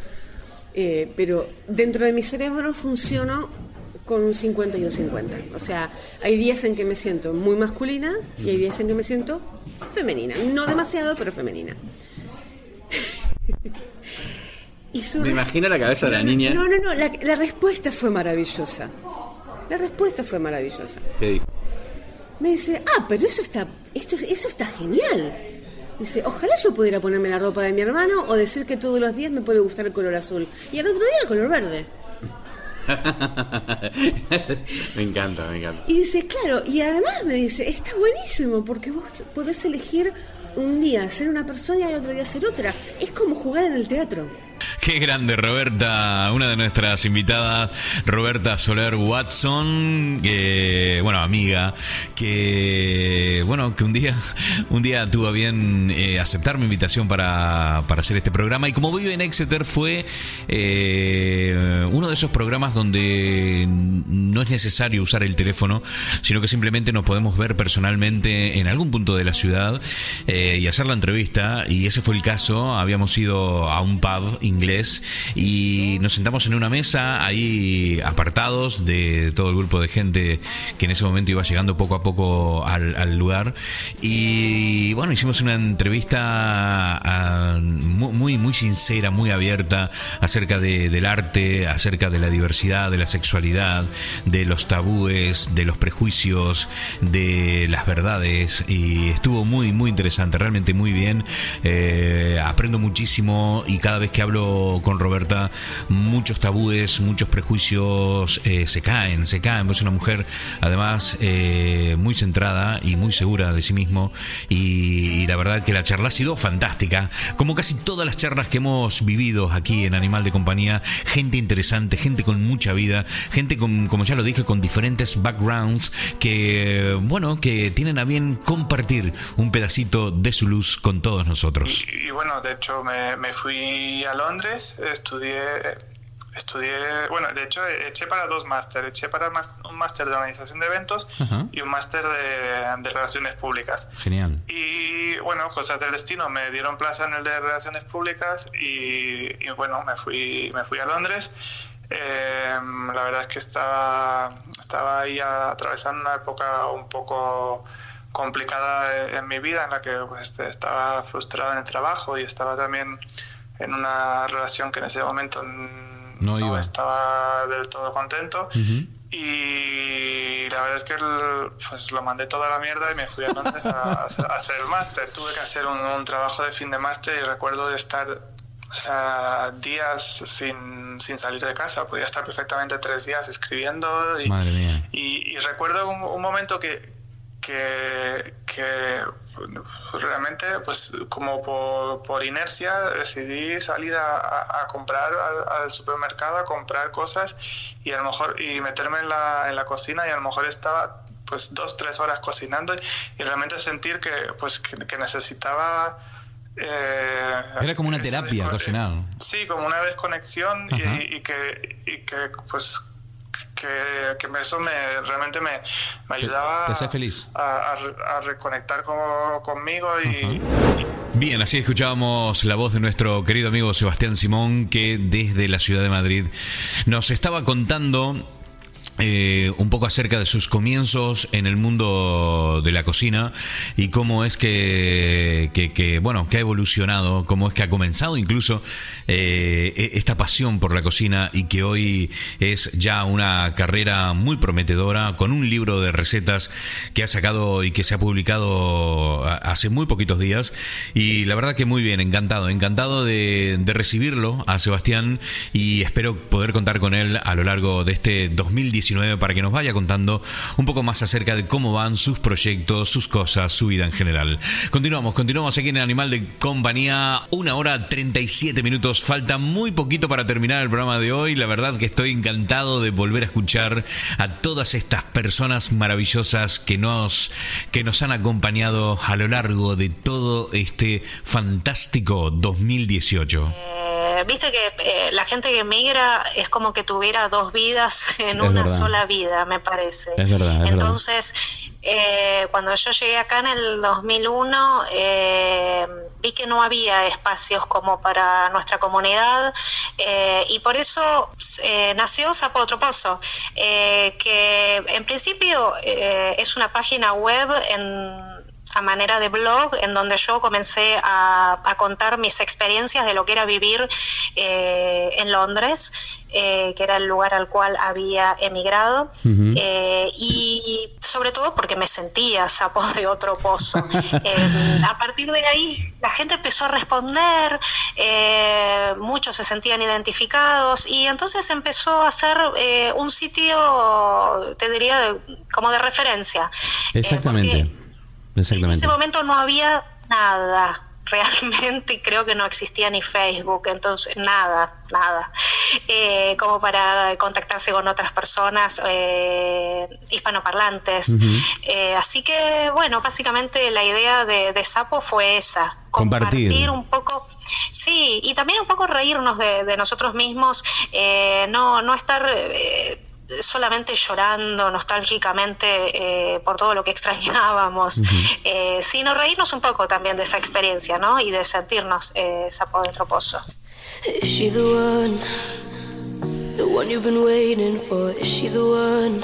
eh, pero dentro de mi cerebro funciono con un 50 y un 50. O sea, hay días en que me siento muy masculina y hay días en que me siento femenina. No demasiado, pero femenina. Y Me imagino la cabeza de la niña. No, no, no, la, la respuesta fue maravillosa. La respuesta fue maravillosa. ¿Qué dijo? Me dice, ah, pero eso está, esto, eso está genial. Dice, ojalá yo pudiera ponerme la ropa de mi hermano o decir que todos los días me puede gustar el color azul. Y al otro día el color verde. me encanta, me encanta. Y dice, claro, y además me dice, está buenísimo porque vos podés elegir un día ser una persona y otro día ser otra. Es como jugar en el teatro. Qué grande, Roberta, una de nuestras invitadas, Roberta Soler Watson, que, bueno, amiga, que, bueno, que un día, un día tuvo bien eh, aceptar mi invitación para, para hacer este programa. Y como vive en Exeter, fue eh, uno de esos programas donde no es necesario usar el teléfono, sino que simplemente nos podemos ver personalmente en algún punto de la ciudad eh, y hacer la entrevista. Y ese fue el caso. Habíamos ido a un pub inglés y nos sentamos en una mesa ahí apartados de todo el grupo de gente que en ese momento iba llegando poco a poco al, lugar. Y bueno, hicimos una entrevista ah, mu- muy, muy sincera, muy abierta acerca de- del arte, acerca de la diversidad, de la sexualidad, de los tabúes, de los prejuicios, de las verdades. Y estuvo muy, muy interesante, realmente muy bien. Eh, aprendo muchísimo y cada vez que hablo con Roberta, muchos tabúes, muchos prejuicios eh, se caen, se caen. Es una mujer, además, eh, muy centrada y muy segura de sí mismo. Y, la verdad que la charla ha sido fantástica. Como casi todas las charlas que hemos vivido aquí en Animal de Compañía, gente interesante, gente con mucha vida, gente con, como ya lo dije, con diferentes backgrounds que, bueno, que tienen a bien compartir un pedacito de su luz con todos nosotros. Y bueno, de hecho me, fui a estudié, estudié, bueno, de hecho eché para dos máster, eché para más- un máster de organización de eventos Ajá. y un máster de, de relaciones públicas. Genial. Y bueno, cosas del destino, me dieron plaza en el de relaciones públicas y, y bueno, me fui, me fui a Londres. Eh, la verdad es que estaba, estaba ahí a- atravesando una época un poco complicada en mi vida en la que pues, estaba frustrado en el trabajo y estaba también en una relación que en ese momento mm, No iba. estaba del todo contento y la verdad es que el- pues lo mandé toda la mierda y me fui a Londres a, hacer- a hacer el máster. Tuve que hacer un, un trabajo de fin de máster y recuerdo de estar o sea, días sin, sin salir de casa. Podía estar perfectamente tres días escribiendo y, Madre mía. y, y recuerdo un, un momento que, que, que realmente, pues como por, por inercia, decidí salir a, a- a comprar al, al supermercado, a comprar cosas y a lo mejor y meterme en la, en la cocina y a lo mejor estaba pues dos, tres horas cocinando y realmente sentir que pues que, que necesitaba eh, Era como una terapia cocinar. Sí, como una desconexión y, y que, y que pues que, que eso me realmente me, me ayudaba te hace feliz. A, a re- a reconectar como- conmigo y, Bien, así escuchábamos la voz de nuestro querido amigo Sebastián Simón, que desde la ciudad de Madrid nos estaba contando eh, un poco acerca de sus comienzos en el mundo de la cocina y cómo es que, bueno, que ha evolucionado, cómo es que ha comenzado incluso eh, e- esta pasión por la cocina y que hoy es ya una carrera muy prometedora con un libro de recetas que ha sacado y que se ha publicado hace muy poquitos días. Y la verdad que muy bien, encantado, encantado de, de recibirlo a Sebastián y espero poder contar con él a lo largo de este 2019 para que nos vaya contando un poco más acerca de cómo van sus proyectos, sus cosas, su vida en general. Continuamos, continuamos aquí en Animal de Compañía, una hora 37 minutos, falta muy poquito para terminar el programa de hoy, la verdad que estoy encantado de volver a escuchar a todas estas personas maravillosas que nos, que nos han acompañado a lo largo de todo este fantástico 2018. Eh, Viste que eh, la gente que emigra es como que tuviera dos vidas en Es una verdad. sola vida, me parece. Es verdad, es verdad. Entonces, eh, cuando yo llegué acá en el 2001, eh, vi que no había espacios como para nuestra comunidad eh, y por eso eh, nació Sapo Otro Pozo, eh, que en principio eh, es una página web en a manera de blog en donde yo comencé a, a contar mis experiencias de lo que era vivir eh, en Londres, eh, que era el lugar al cual había emigrado, eh, y sobre todo porque me sentía sapo de otro pozo. Eh, a partir de ahí la gente empezó a responder, muchos se sentían identificados y entonces empezó a ser eh, un sitio, te diría, de- como de referencia. Exactamente. En ese momento no había nada realmente creo que no existía ni Facebook, entonces nada, nada, Eh, como para contactarse con otras personas eh, hispanoparlantes. Eh, así que bueno, básicamente la idea de, de Sapo fue esa, Compartir. un poco, sí, y también un poco reírnos de, de nosotros mismos, eh, no, no estar... solamente llorando nostálgicamente eh, por todo lo que extrañábamos, eh, sino reírnos un poco también de esa experiencia, ¿no? Y de sentirnos eh, sapo dentro pozo. Is she the one? The one you've been waiting for? Is she the one?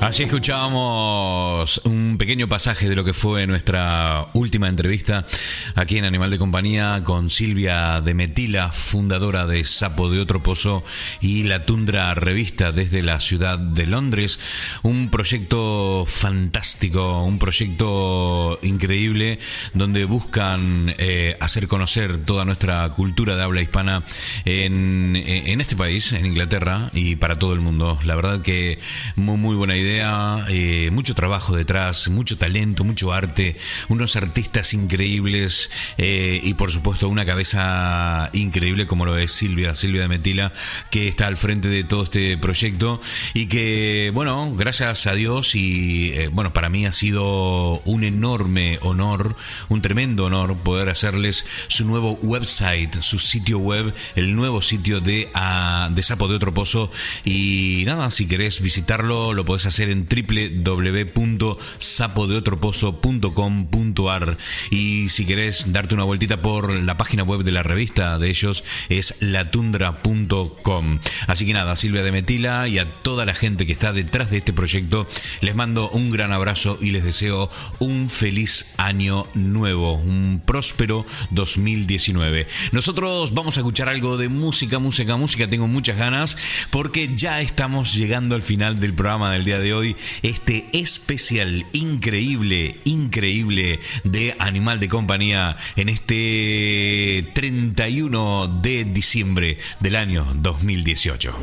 Así escuchábamos un pequeño pasaje de lo que fue nuestra última entrevista aquí en Animal de Compañía con Silvia de Metila, fundadora de Sapo de Otro Pozo y La Tundra Revista desde la ciudad de Londres. Un proyecto fantástico, un proyecto increíble donde buscan eh, hacer conocer toda nuestra cultura de habla hispana en, este país, en Inglaterra y para todo el mundo. La verdad que muy, muy buena idea, eh, mucho trabajo detrás, mucho talento, mucho arte, unos artistas increíbles eh, y por supuesto una cabeza increíble como lo es Silvia, Silvia de Metila, que está al frente de todo este proyecto y que, bueno, gracias a Dios y, eh, bueno, para mí ha sido un enorme honor, un tremendo honor poder hacerles su nuevo website, su sitio web, el nuevo sitio de, ah, de Sapo de Otro Pozo. Y nada, si querés visitarlo, lo podés hacer en www.sapodeotropozo.com.ar. Y si querés darte una vueltita por la página web de la revista de ellos, es latundra.com. Así que nada, Silvia de Metila y a toda la gente que está detrás de este proyecto, les mando un gran abrazo y les deseo un feliz año nuevo, un próspero 2019. Nosotros vamos a escuchar algo de música, música, música. Tengo muchas ganas porque ya estamos llegando al final del programa del día de hoy. Este especial increíble, increíble de Animal de Compañía en este 31 de diciembre del año 2018.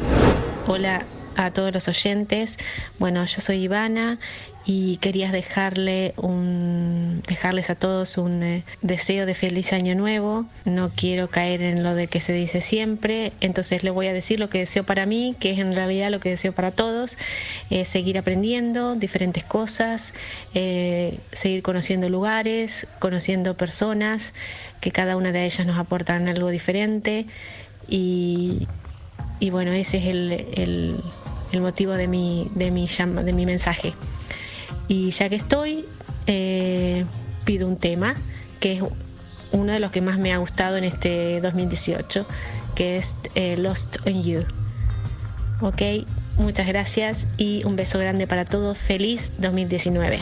Hola a todos los oyentes. Bueno, yo soy Ivana y quería dejarle un, dejarles a todos un eh, deseo de feliz año nuevo. No quiero caer en lo de que se dice siempre, entonces le voy a decir lo que deseo para mí, que es en realidad lo que deseo para todos. eh, seguir aprendiendo diferentes cosas, eh, seguir conociendo lugares, conociendo personas, que cada una de ellas nos aportan algo diferente y, y bueno, ese es el, el- el motivo de mi, de, mi de mi mensaje. Y ya que estoy, eh, pido un tema que es uno de los que más me ha gustado en este 2018, que es eh, Lost on You. Ok, muchas gracias y un beso grande para todos. Feliz 2019.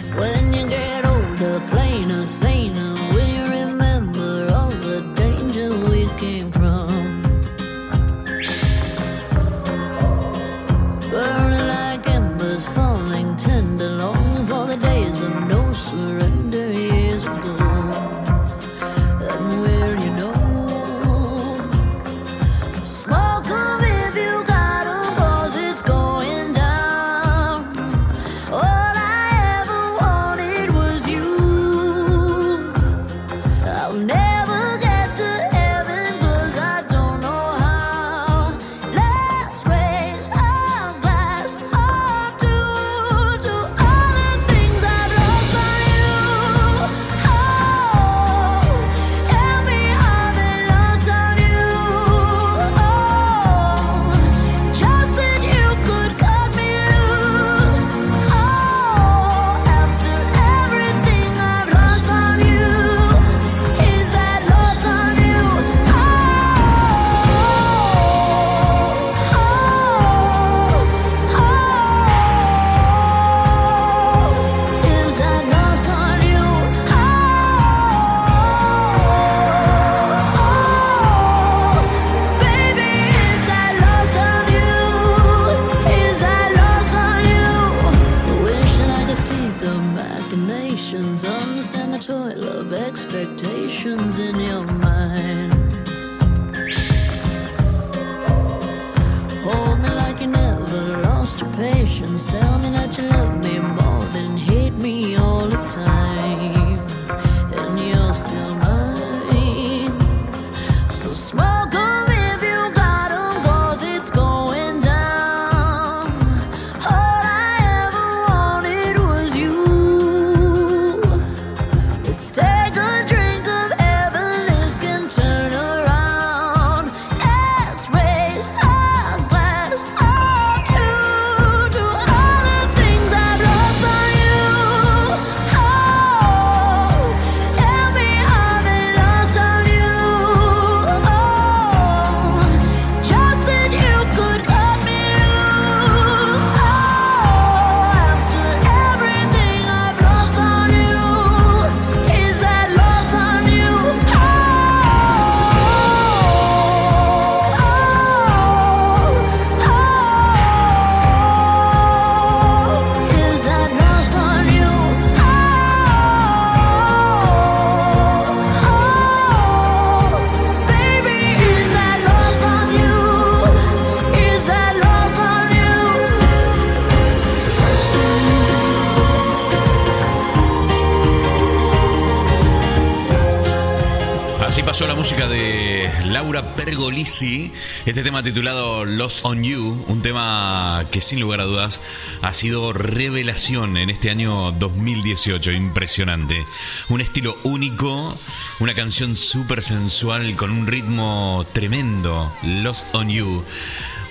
Este tema titulado Lost on You, un tema que sin lugar a dudas ha sido revelación en este año 2018, impresionante. Un estilo único, una canción súper sensual con un ritmo tremendo, Lost on You.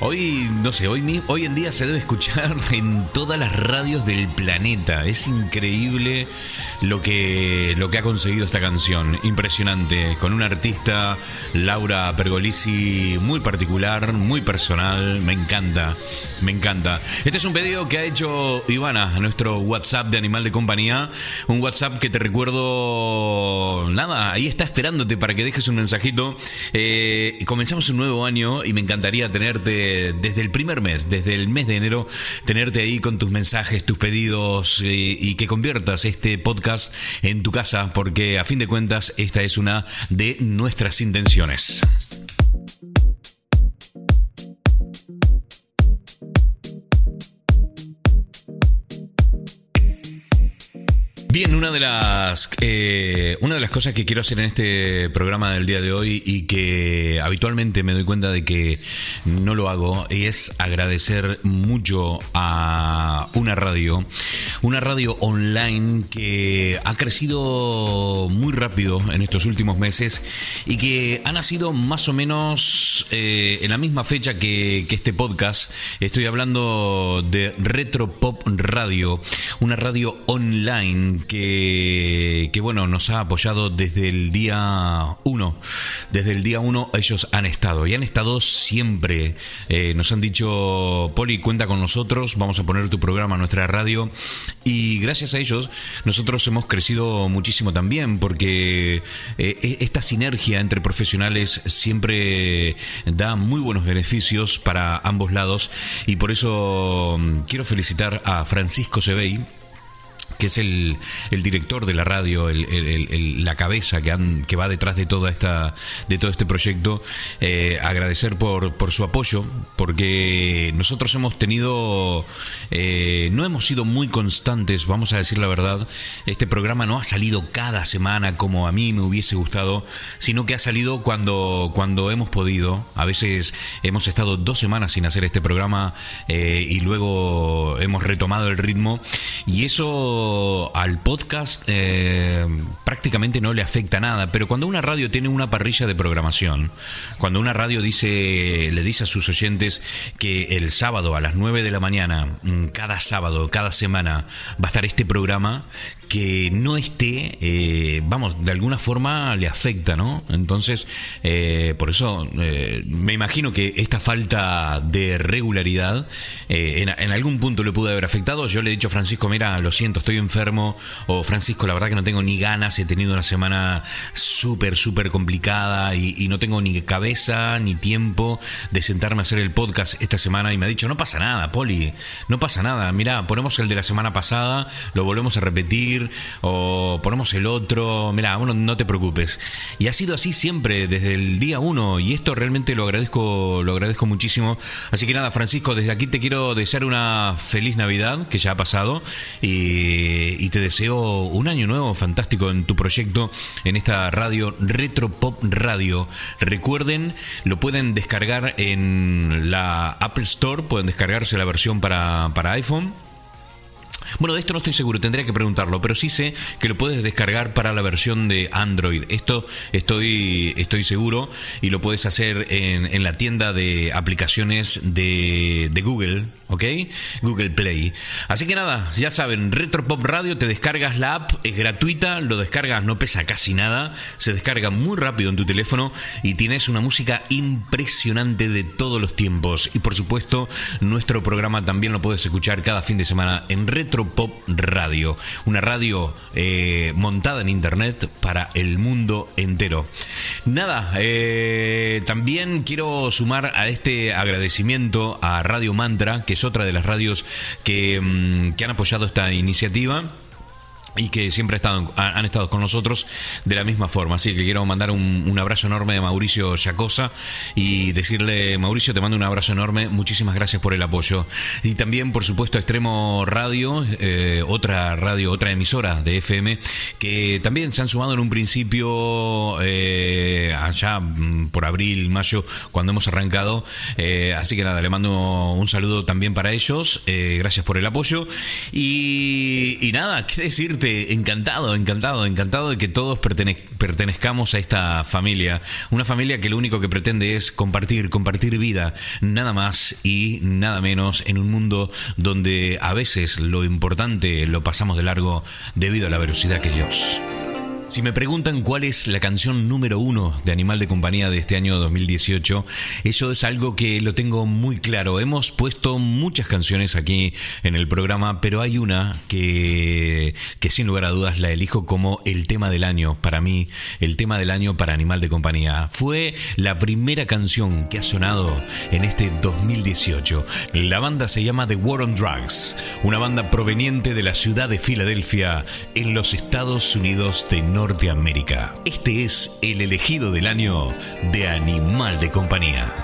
Hoy, no sé, hoy, hoy en día se debe escuchar en todas las radios del planeta. Es increíble lo que, lo que ha conseguido esta canción. Impresionante. Con una artista, Laura Pergolisi, muy particular, muy personal. Me encanta, me encanta. Este es un pedido que ha hecho Ivana nuestro WhatsApp de Animal de Compañía. Un WhatsApp que te recuerdo. Nada, ahí está esperándote para que dejes un mensajito. Eh, comenzamos un nuevo año y me encantaría tenerte desde el primer mes, desde el mes de enero, tenerte ahí con tus mensajes, tus pedidos eh, y que conviertas este podcast en tu casa, porque a fin de cuentas esta es una de nuestras intenciones. Bien, una de las eh, una de las cosas que quiero hacer en este programa del día de hoy y que habitualmente me doy cuenta de que no lo hago es agradecer mucho a una radio, una radio online que ha crecido muy rápido en estos últimos meses y que ha nacido más o menos eh, en la misma fecha que, que este podcast. Estoy hablando de Retro Pop Radio, una radio online que, bueno, nos ha apoyado desde el día 1. Desde el día 1 ellos han estado y han estado siempre. Eh, nos han dicho, Poli, cuenta con nosotros, vamos a poner tu programa a nuestra radio. Y gracias a ellos nosotros hemos crecido muchísimo también porque eh, esta sinergia entre profesionales siempre da muy buenos beneficios para ambos lados y por eso mm, quiero felicitar a Francisco Sebey que es el, el, director de la radio, el, el, la cabeza que, han, que va detrás de toda esta de todo este proyecto, eh, agradecer por, por su apoyo, porque nosotros hemos tenido, eh, no hemos sido muy constantes, vamos a decir la verdad, este programa no ha salido cada semana como a mí me hubiese gustado, sino que ha salido cuando, cuando hemos podido, a veces hemos estado dos semanas sin hacer este programa eh, y luego hemos retomado el ritmo. Y eso al podcast eh, prácticamente no le afecta nada, pero cuando una radio tiene una parrilla de programación, cuando una radio dice, le dice a sus oyentes que el sábado a las 9 de la mañana, mm, cada sábado, cada semana, va a estar este programa, que no esté, eh, vamos, de alguna forma le afecta, ¿no? Entonces, eh, por eso eh, me imagino que esta falta de regularidad en, en, algún punto le pudo haber afectado. Yo le he dicho a Francisco, mira, lo siento, estoy enfermo, o Francisco, la verdad que no tengo ni ganas, he tenido una semana súper, súper complicada y, y no tengo ni cabeza ni tiempo de sentarme a hacer el podcast esta semana y me ha dicho, no pasa nada, Poli, no pasa nada, mira, ponemos el de la semana pasada, lo volvemos a repetir o ponemos el otro, mira, bueno, no te preocupes. Y ha sido así siempre desde el día uno y esto realmente lo agradezco, lo agradezco muchísimo. Así que nada, Francisco, desde aquí te quiero desear una feliz Navidad que ya ha pasado y, te deseo un año nuevo fantástico en tu proyecto en esta radio Retro Pop Radio. Recuerden, lo pueden descargar en la Apple Store, pueden descargarse la versión para, para iPhone bueno, de esto no estoy seguro, tendría que preguntarlo, pero sí sé que lo puedes descargar para la versión de Android. Esto estoy, estoy seguro y lo puedes hacer en, la tienda de aplicaciones de, de Google, ¿ok? Google Play. Así que nada, ya saben, Retropop Radio, te descargas la app, es gratuita, lo descargas, no pesa casi nada, se descarga muy rápido en tu teléfono y tienes una música impresionante de todos los tiempos. Y por supuesto, nuestro programa también lo puedes escuchar cada fin de semana en Retropop Radio, una radio eh, montada en internet para el mundo entero. Nada, eh, también quiero sumar a este agradecimiento a Radio Mantra, que es otra de las radios que, mm, que han apoyado esta iniciativa y que siempre han estado con nosotros de la misma forma. Así que quiero mandar un, abrazo enorme a Mauricio Chacosa y decirle, Mauricio, te mando un abrazo enorme, muchísimas gracias por el apoyo. Y también, por supuesto, Extremo Radio, eh, otra radio, otra emisora de FM, que también se han sumado en un principio eh, allá mm, por abril, mayo, cuando hemos arrancado. Eh, así que nada, le mando un saludo también para ellos. gracias por el apoyo. Y, y nada, qué encantado, encantado, encantado de que todos pertenezcamos a esta familia. Una familia que lo único que pretende es compartir, compartir vida, nada más y nada menos en un mundo donde a veces lo importante lo pasamos de largo debido a la velocidad que Dios. Si me preguntan cuál es la canción número uno de Animal de Compañía de este año 2018, eso es algo que lo tengo muy claro. Hemos puesto muchas canciones aquí en el programa, pero hay una que, que sin lugar a dudas la elijo como el tema del año para mí, el tema del año para Animal de Compañía. Fue la primera canción que ha sonado en este 2018. La banda se llama The War on Drugs, una banda proveniente de la ciudad de Filadelfia, en los Estados Unidos de Norte Este es el elegido del año de Animal de Compañía.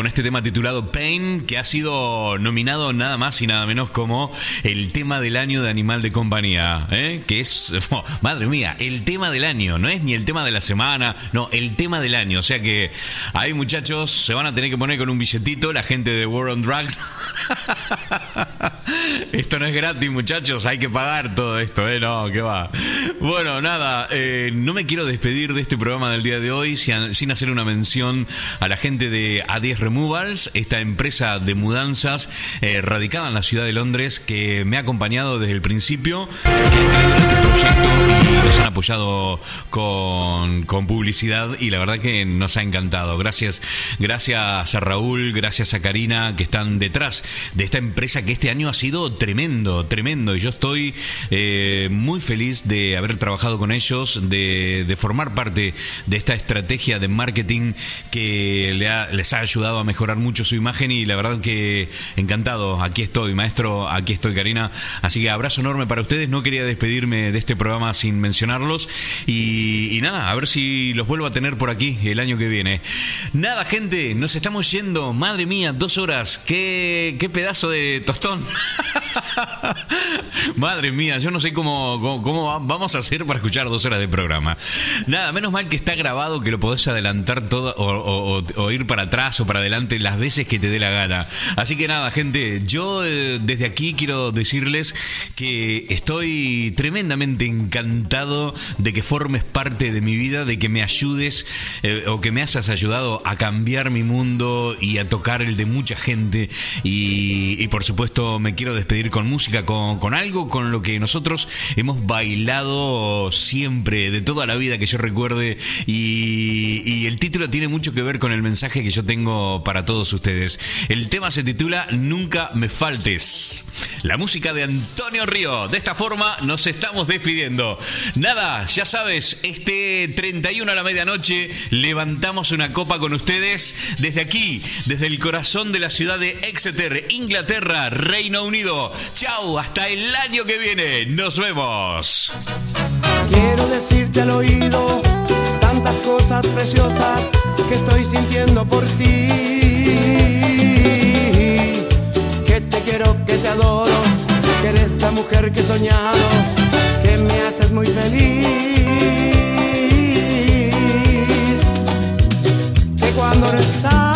Con este tema titulado Pain, que ha sido nominado nada más y nada menos como el tema del año de Animal de Compañía, ¿eh? que es, oh, madre mía, el tema del año, no es ni el tema de la semana, no, el tema del año. O sea que ahí muchachos se van a tener que poner con un billetito la gente de War on Drugs. Esto no es gratis, muchachos, hay que pagar todo esto, ¿eh? No, que va. Bueno, nada, eh, no me quiero despedir de este programa del día de hoy sin, sin hacer una mención a la gente de A10 Removals, esta empresa de mudanzas eh, radicada en la ciudad de Londres que me ha acompañado desde el principio, que en este proyecto y nos han apoyado con, con publicidad y la verdad que nos ha encantado. Gracias, gracias a Raúl, gracias a Karina que están detrás de esta empresa que este año ha sido tremendo, tremendo. Y yo estoy eh, muy feliz de haber trabajado con ellos, de, formar parte de esta estrategia de marketing que les ha ayudado a mejorar mucho su imagen y la verdad que encantado. Aquí estoy, maestro, aquí estoy, Karina. Así que abrazo enorme para ustedes. No quería despedirme de este programa sin mencionarlos. Y, nada, a ver si los vuelvo a tener por aquí el año que viene. Nada, gente, nos estamos yendo. Madre mía, dos horas. Qué pedazo de tostón. Madre mía, yo no sé cómo, cómo, cómo va- vamos a hacer para escuchar dos horas de programa. Nada, menos mal que está grabado, que lo podés adelantar todo o ir para atrás o para adelante las veces que te dé la gana. Así que nada, gente, yo eh, desde aquí quiero decirles que estoy tremendamente encantado de que formes parte de mi vida, de que me ayudes eh, o que me hayas ayudado a cambiar mi mundo y a tocar el de mucha gente. Y, y por supuesto me quiero despedir con música, con, algo con lo que nosotros hemos bailado siempre, de toda la vida que yo recuerde. Y el título tiene mucho que ver con el mensaje que yo tengo para todos ustedes. El tema se titula Nunca me faltes. La música de Antonio Río. De esta forma nos estamos despidiendo. Nada, ya sabes, este 31 a la medianoche levantamos una copa con ustedes desde aquí, desde el corazón de la ciudad de Exeter, Inglaterra, Reino Unido. Chao, hasta el año que viene. Nos vemos. Quiero decirte al oído tantas cosas preciosas que estoy sintiendo por ti. Que te quiero, que te adoro, que eres la mujer que he soñado, que me haces muy feliz. Que cuando no estás,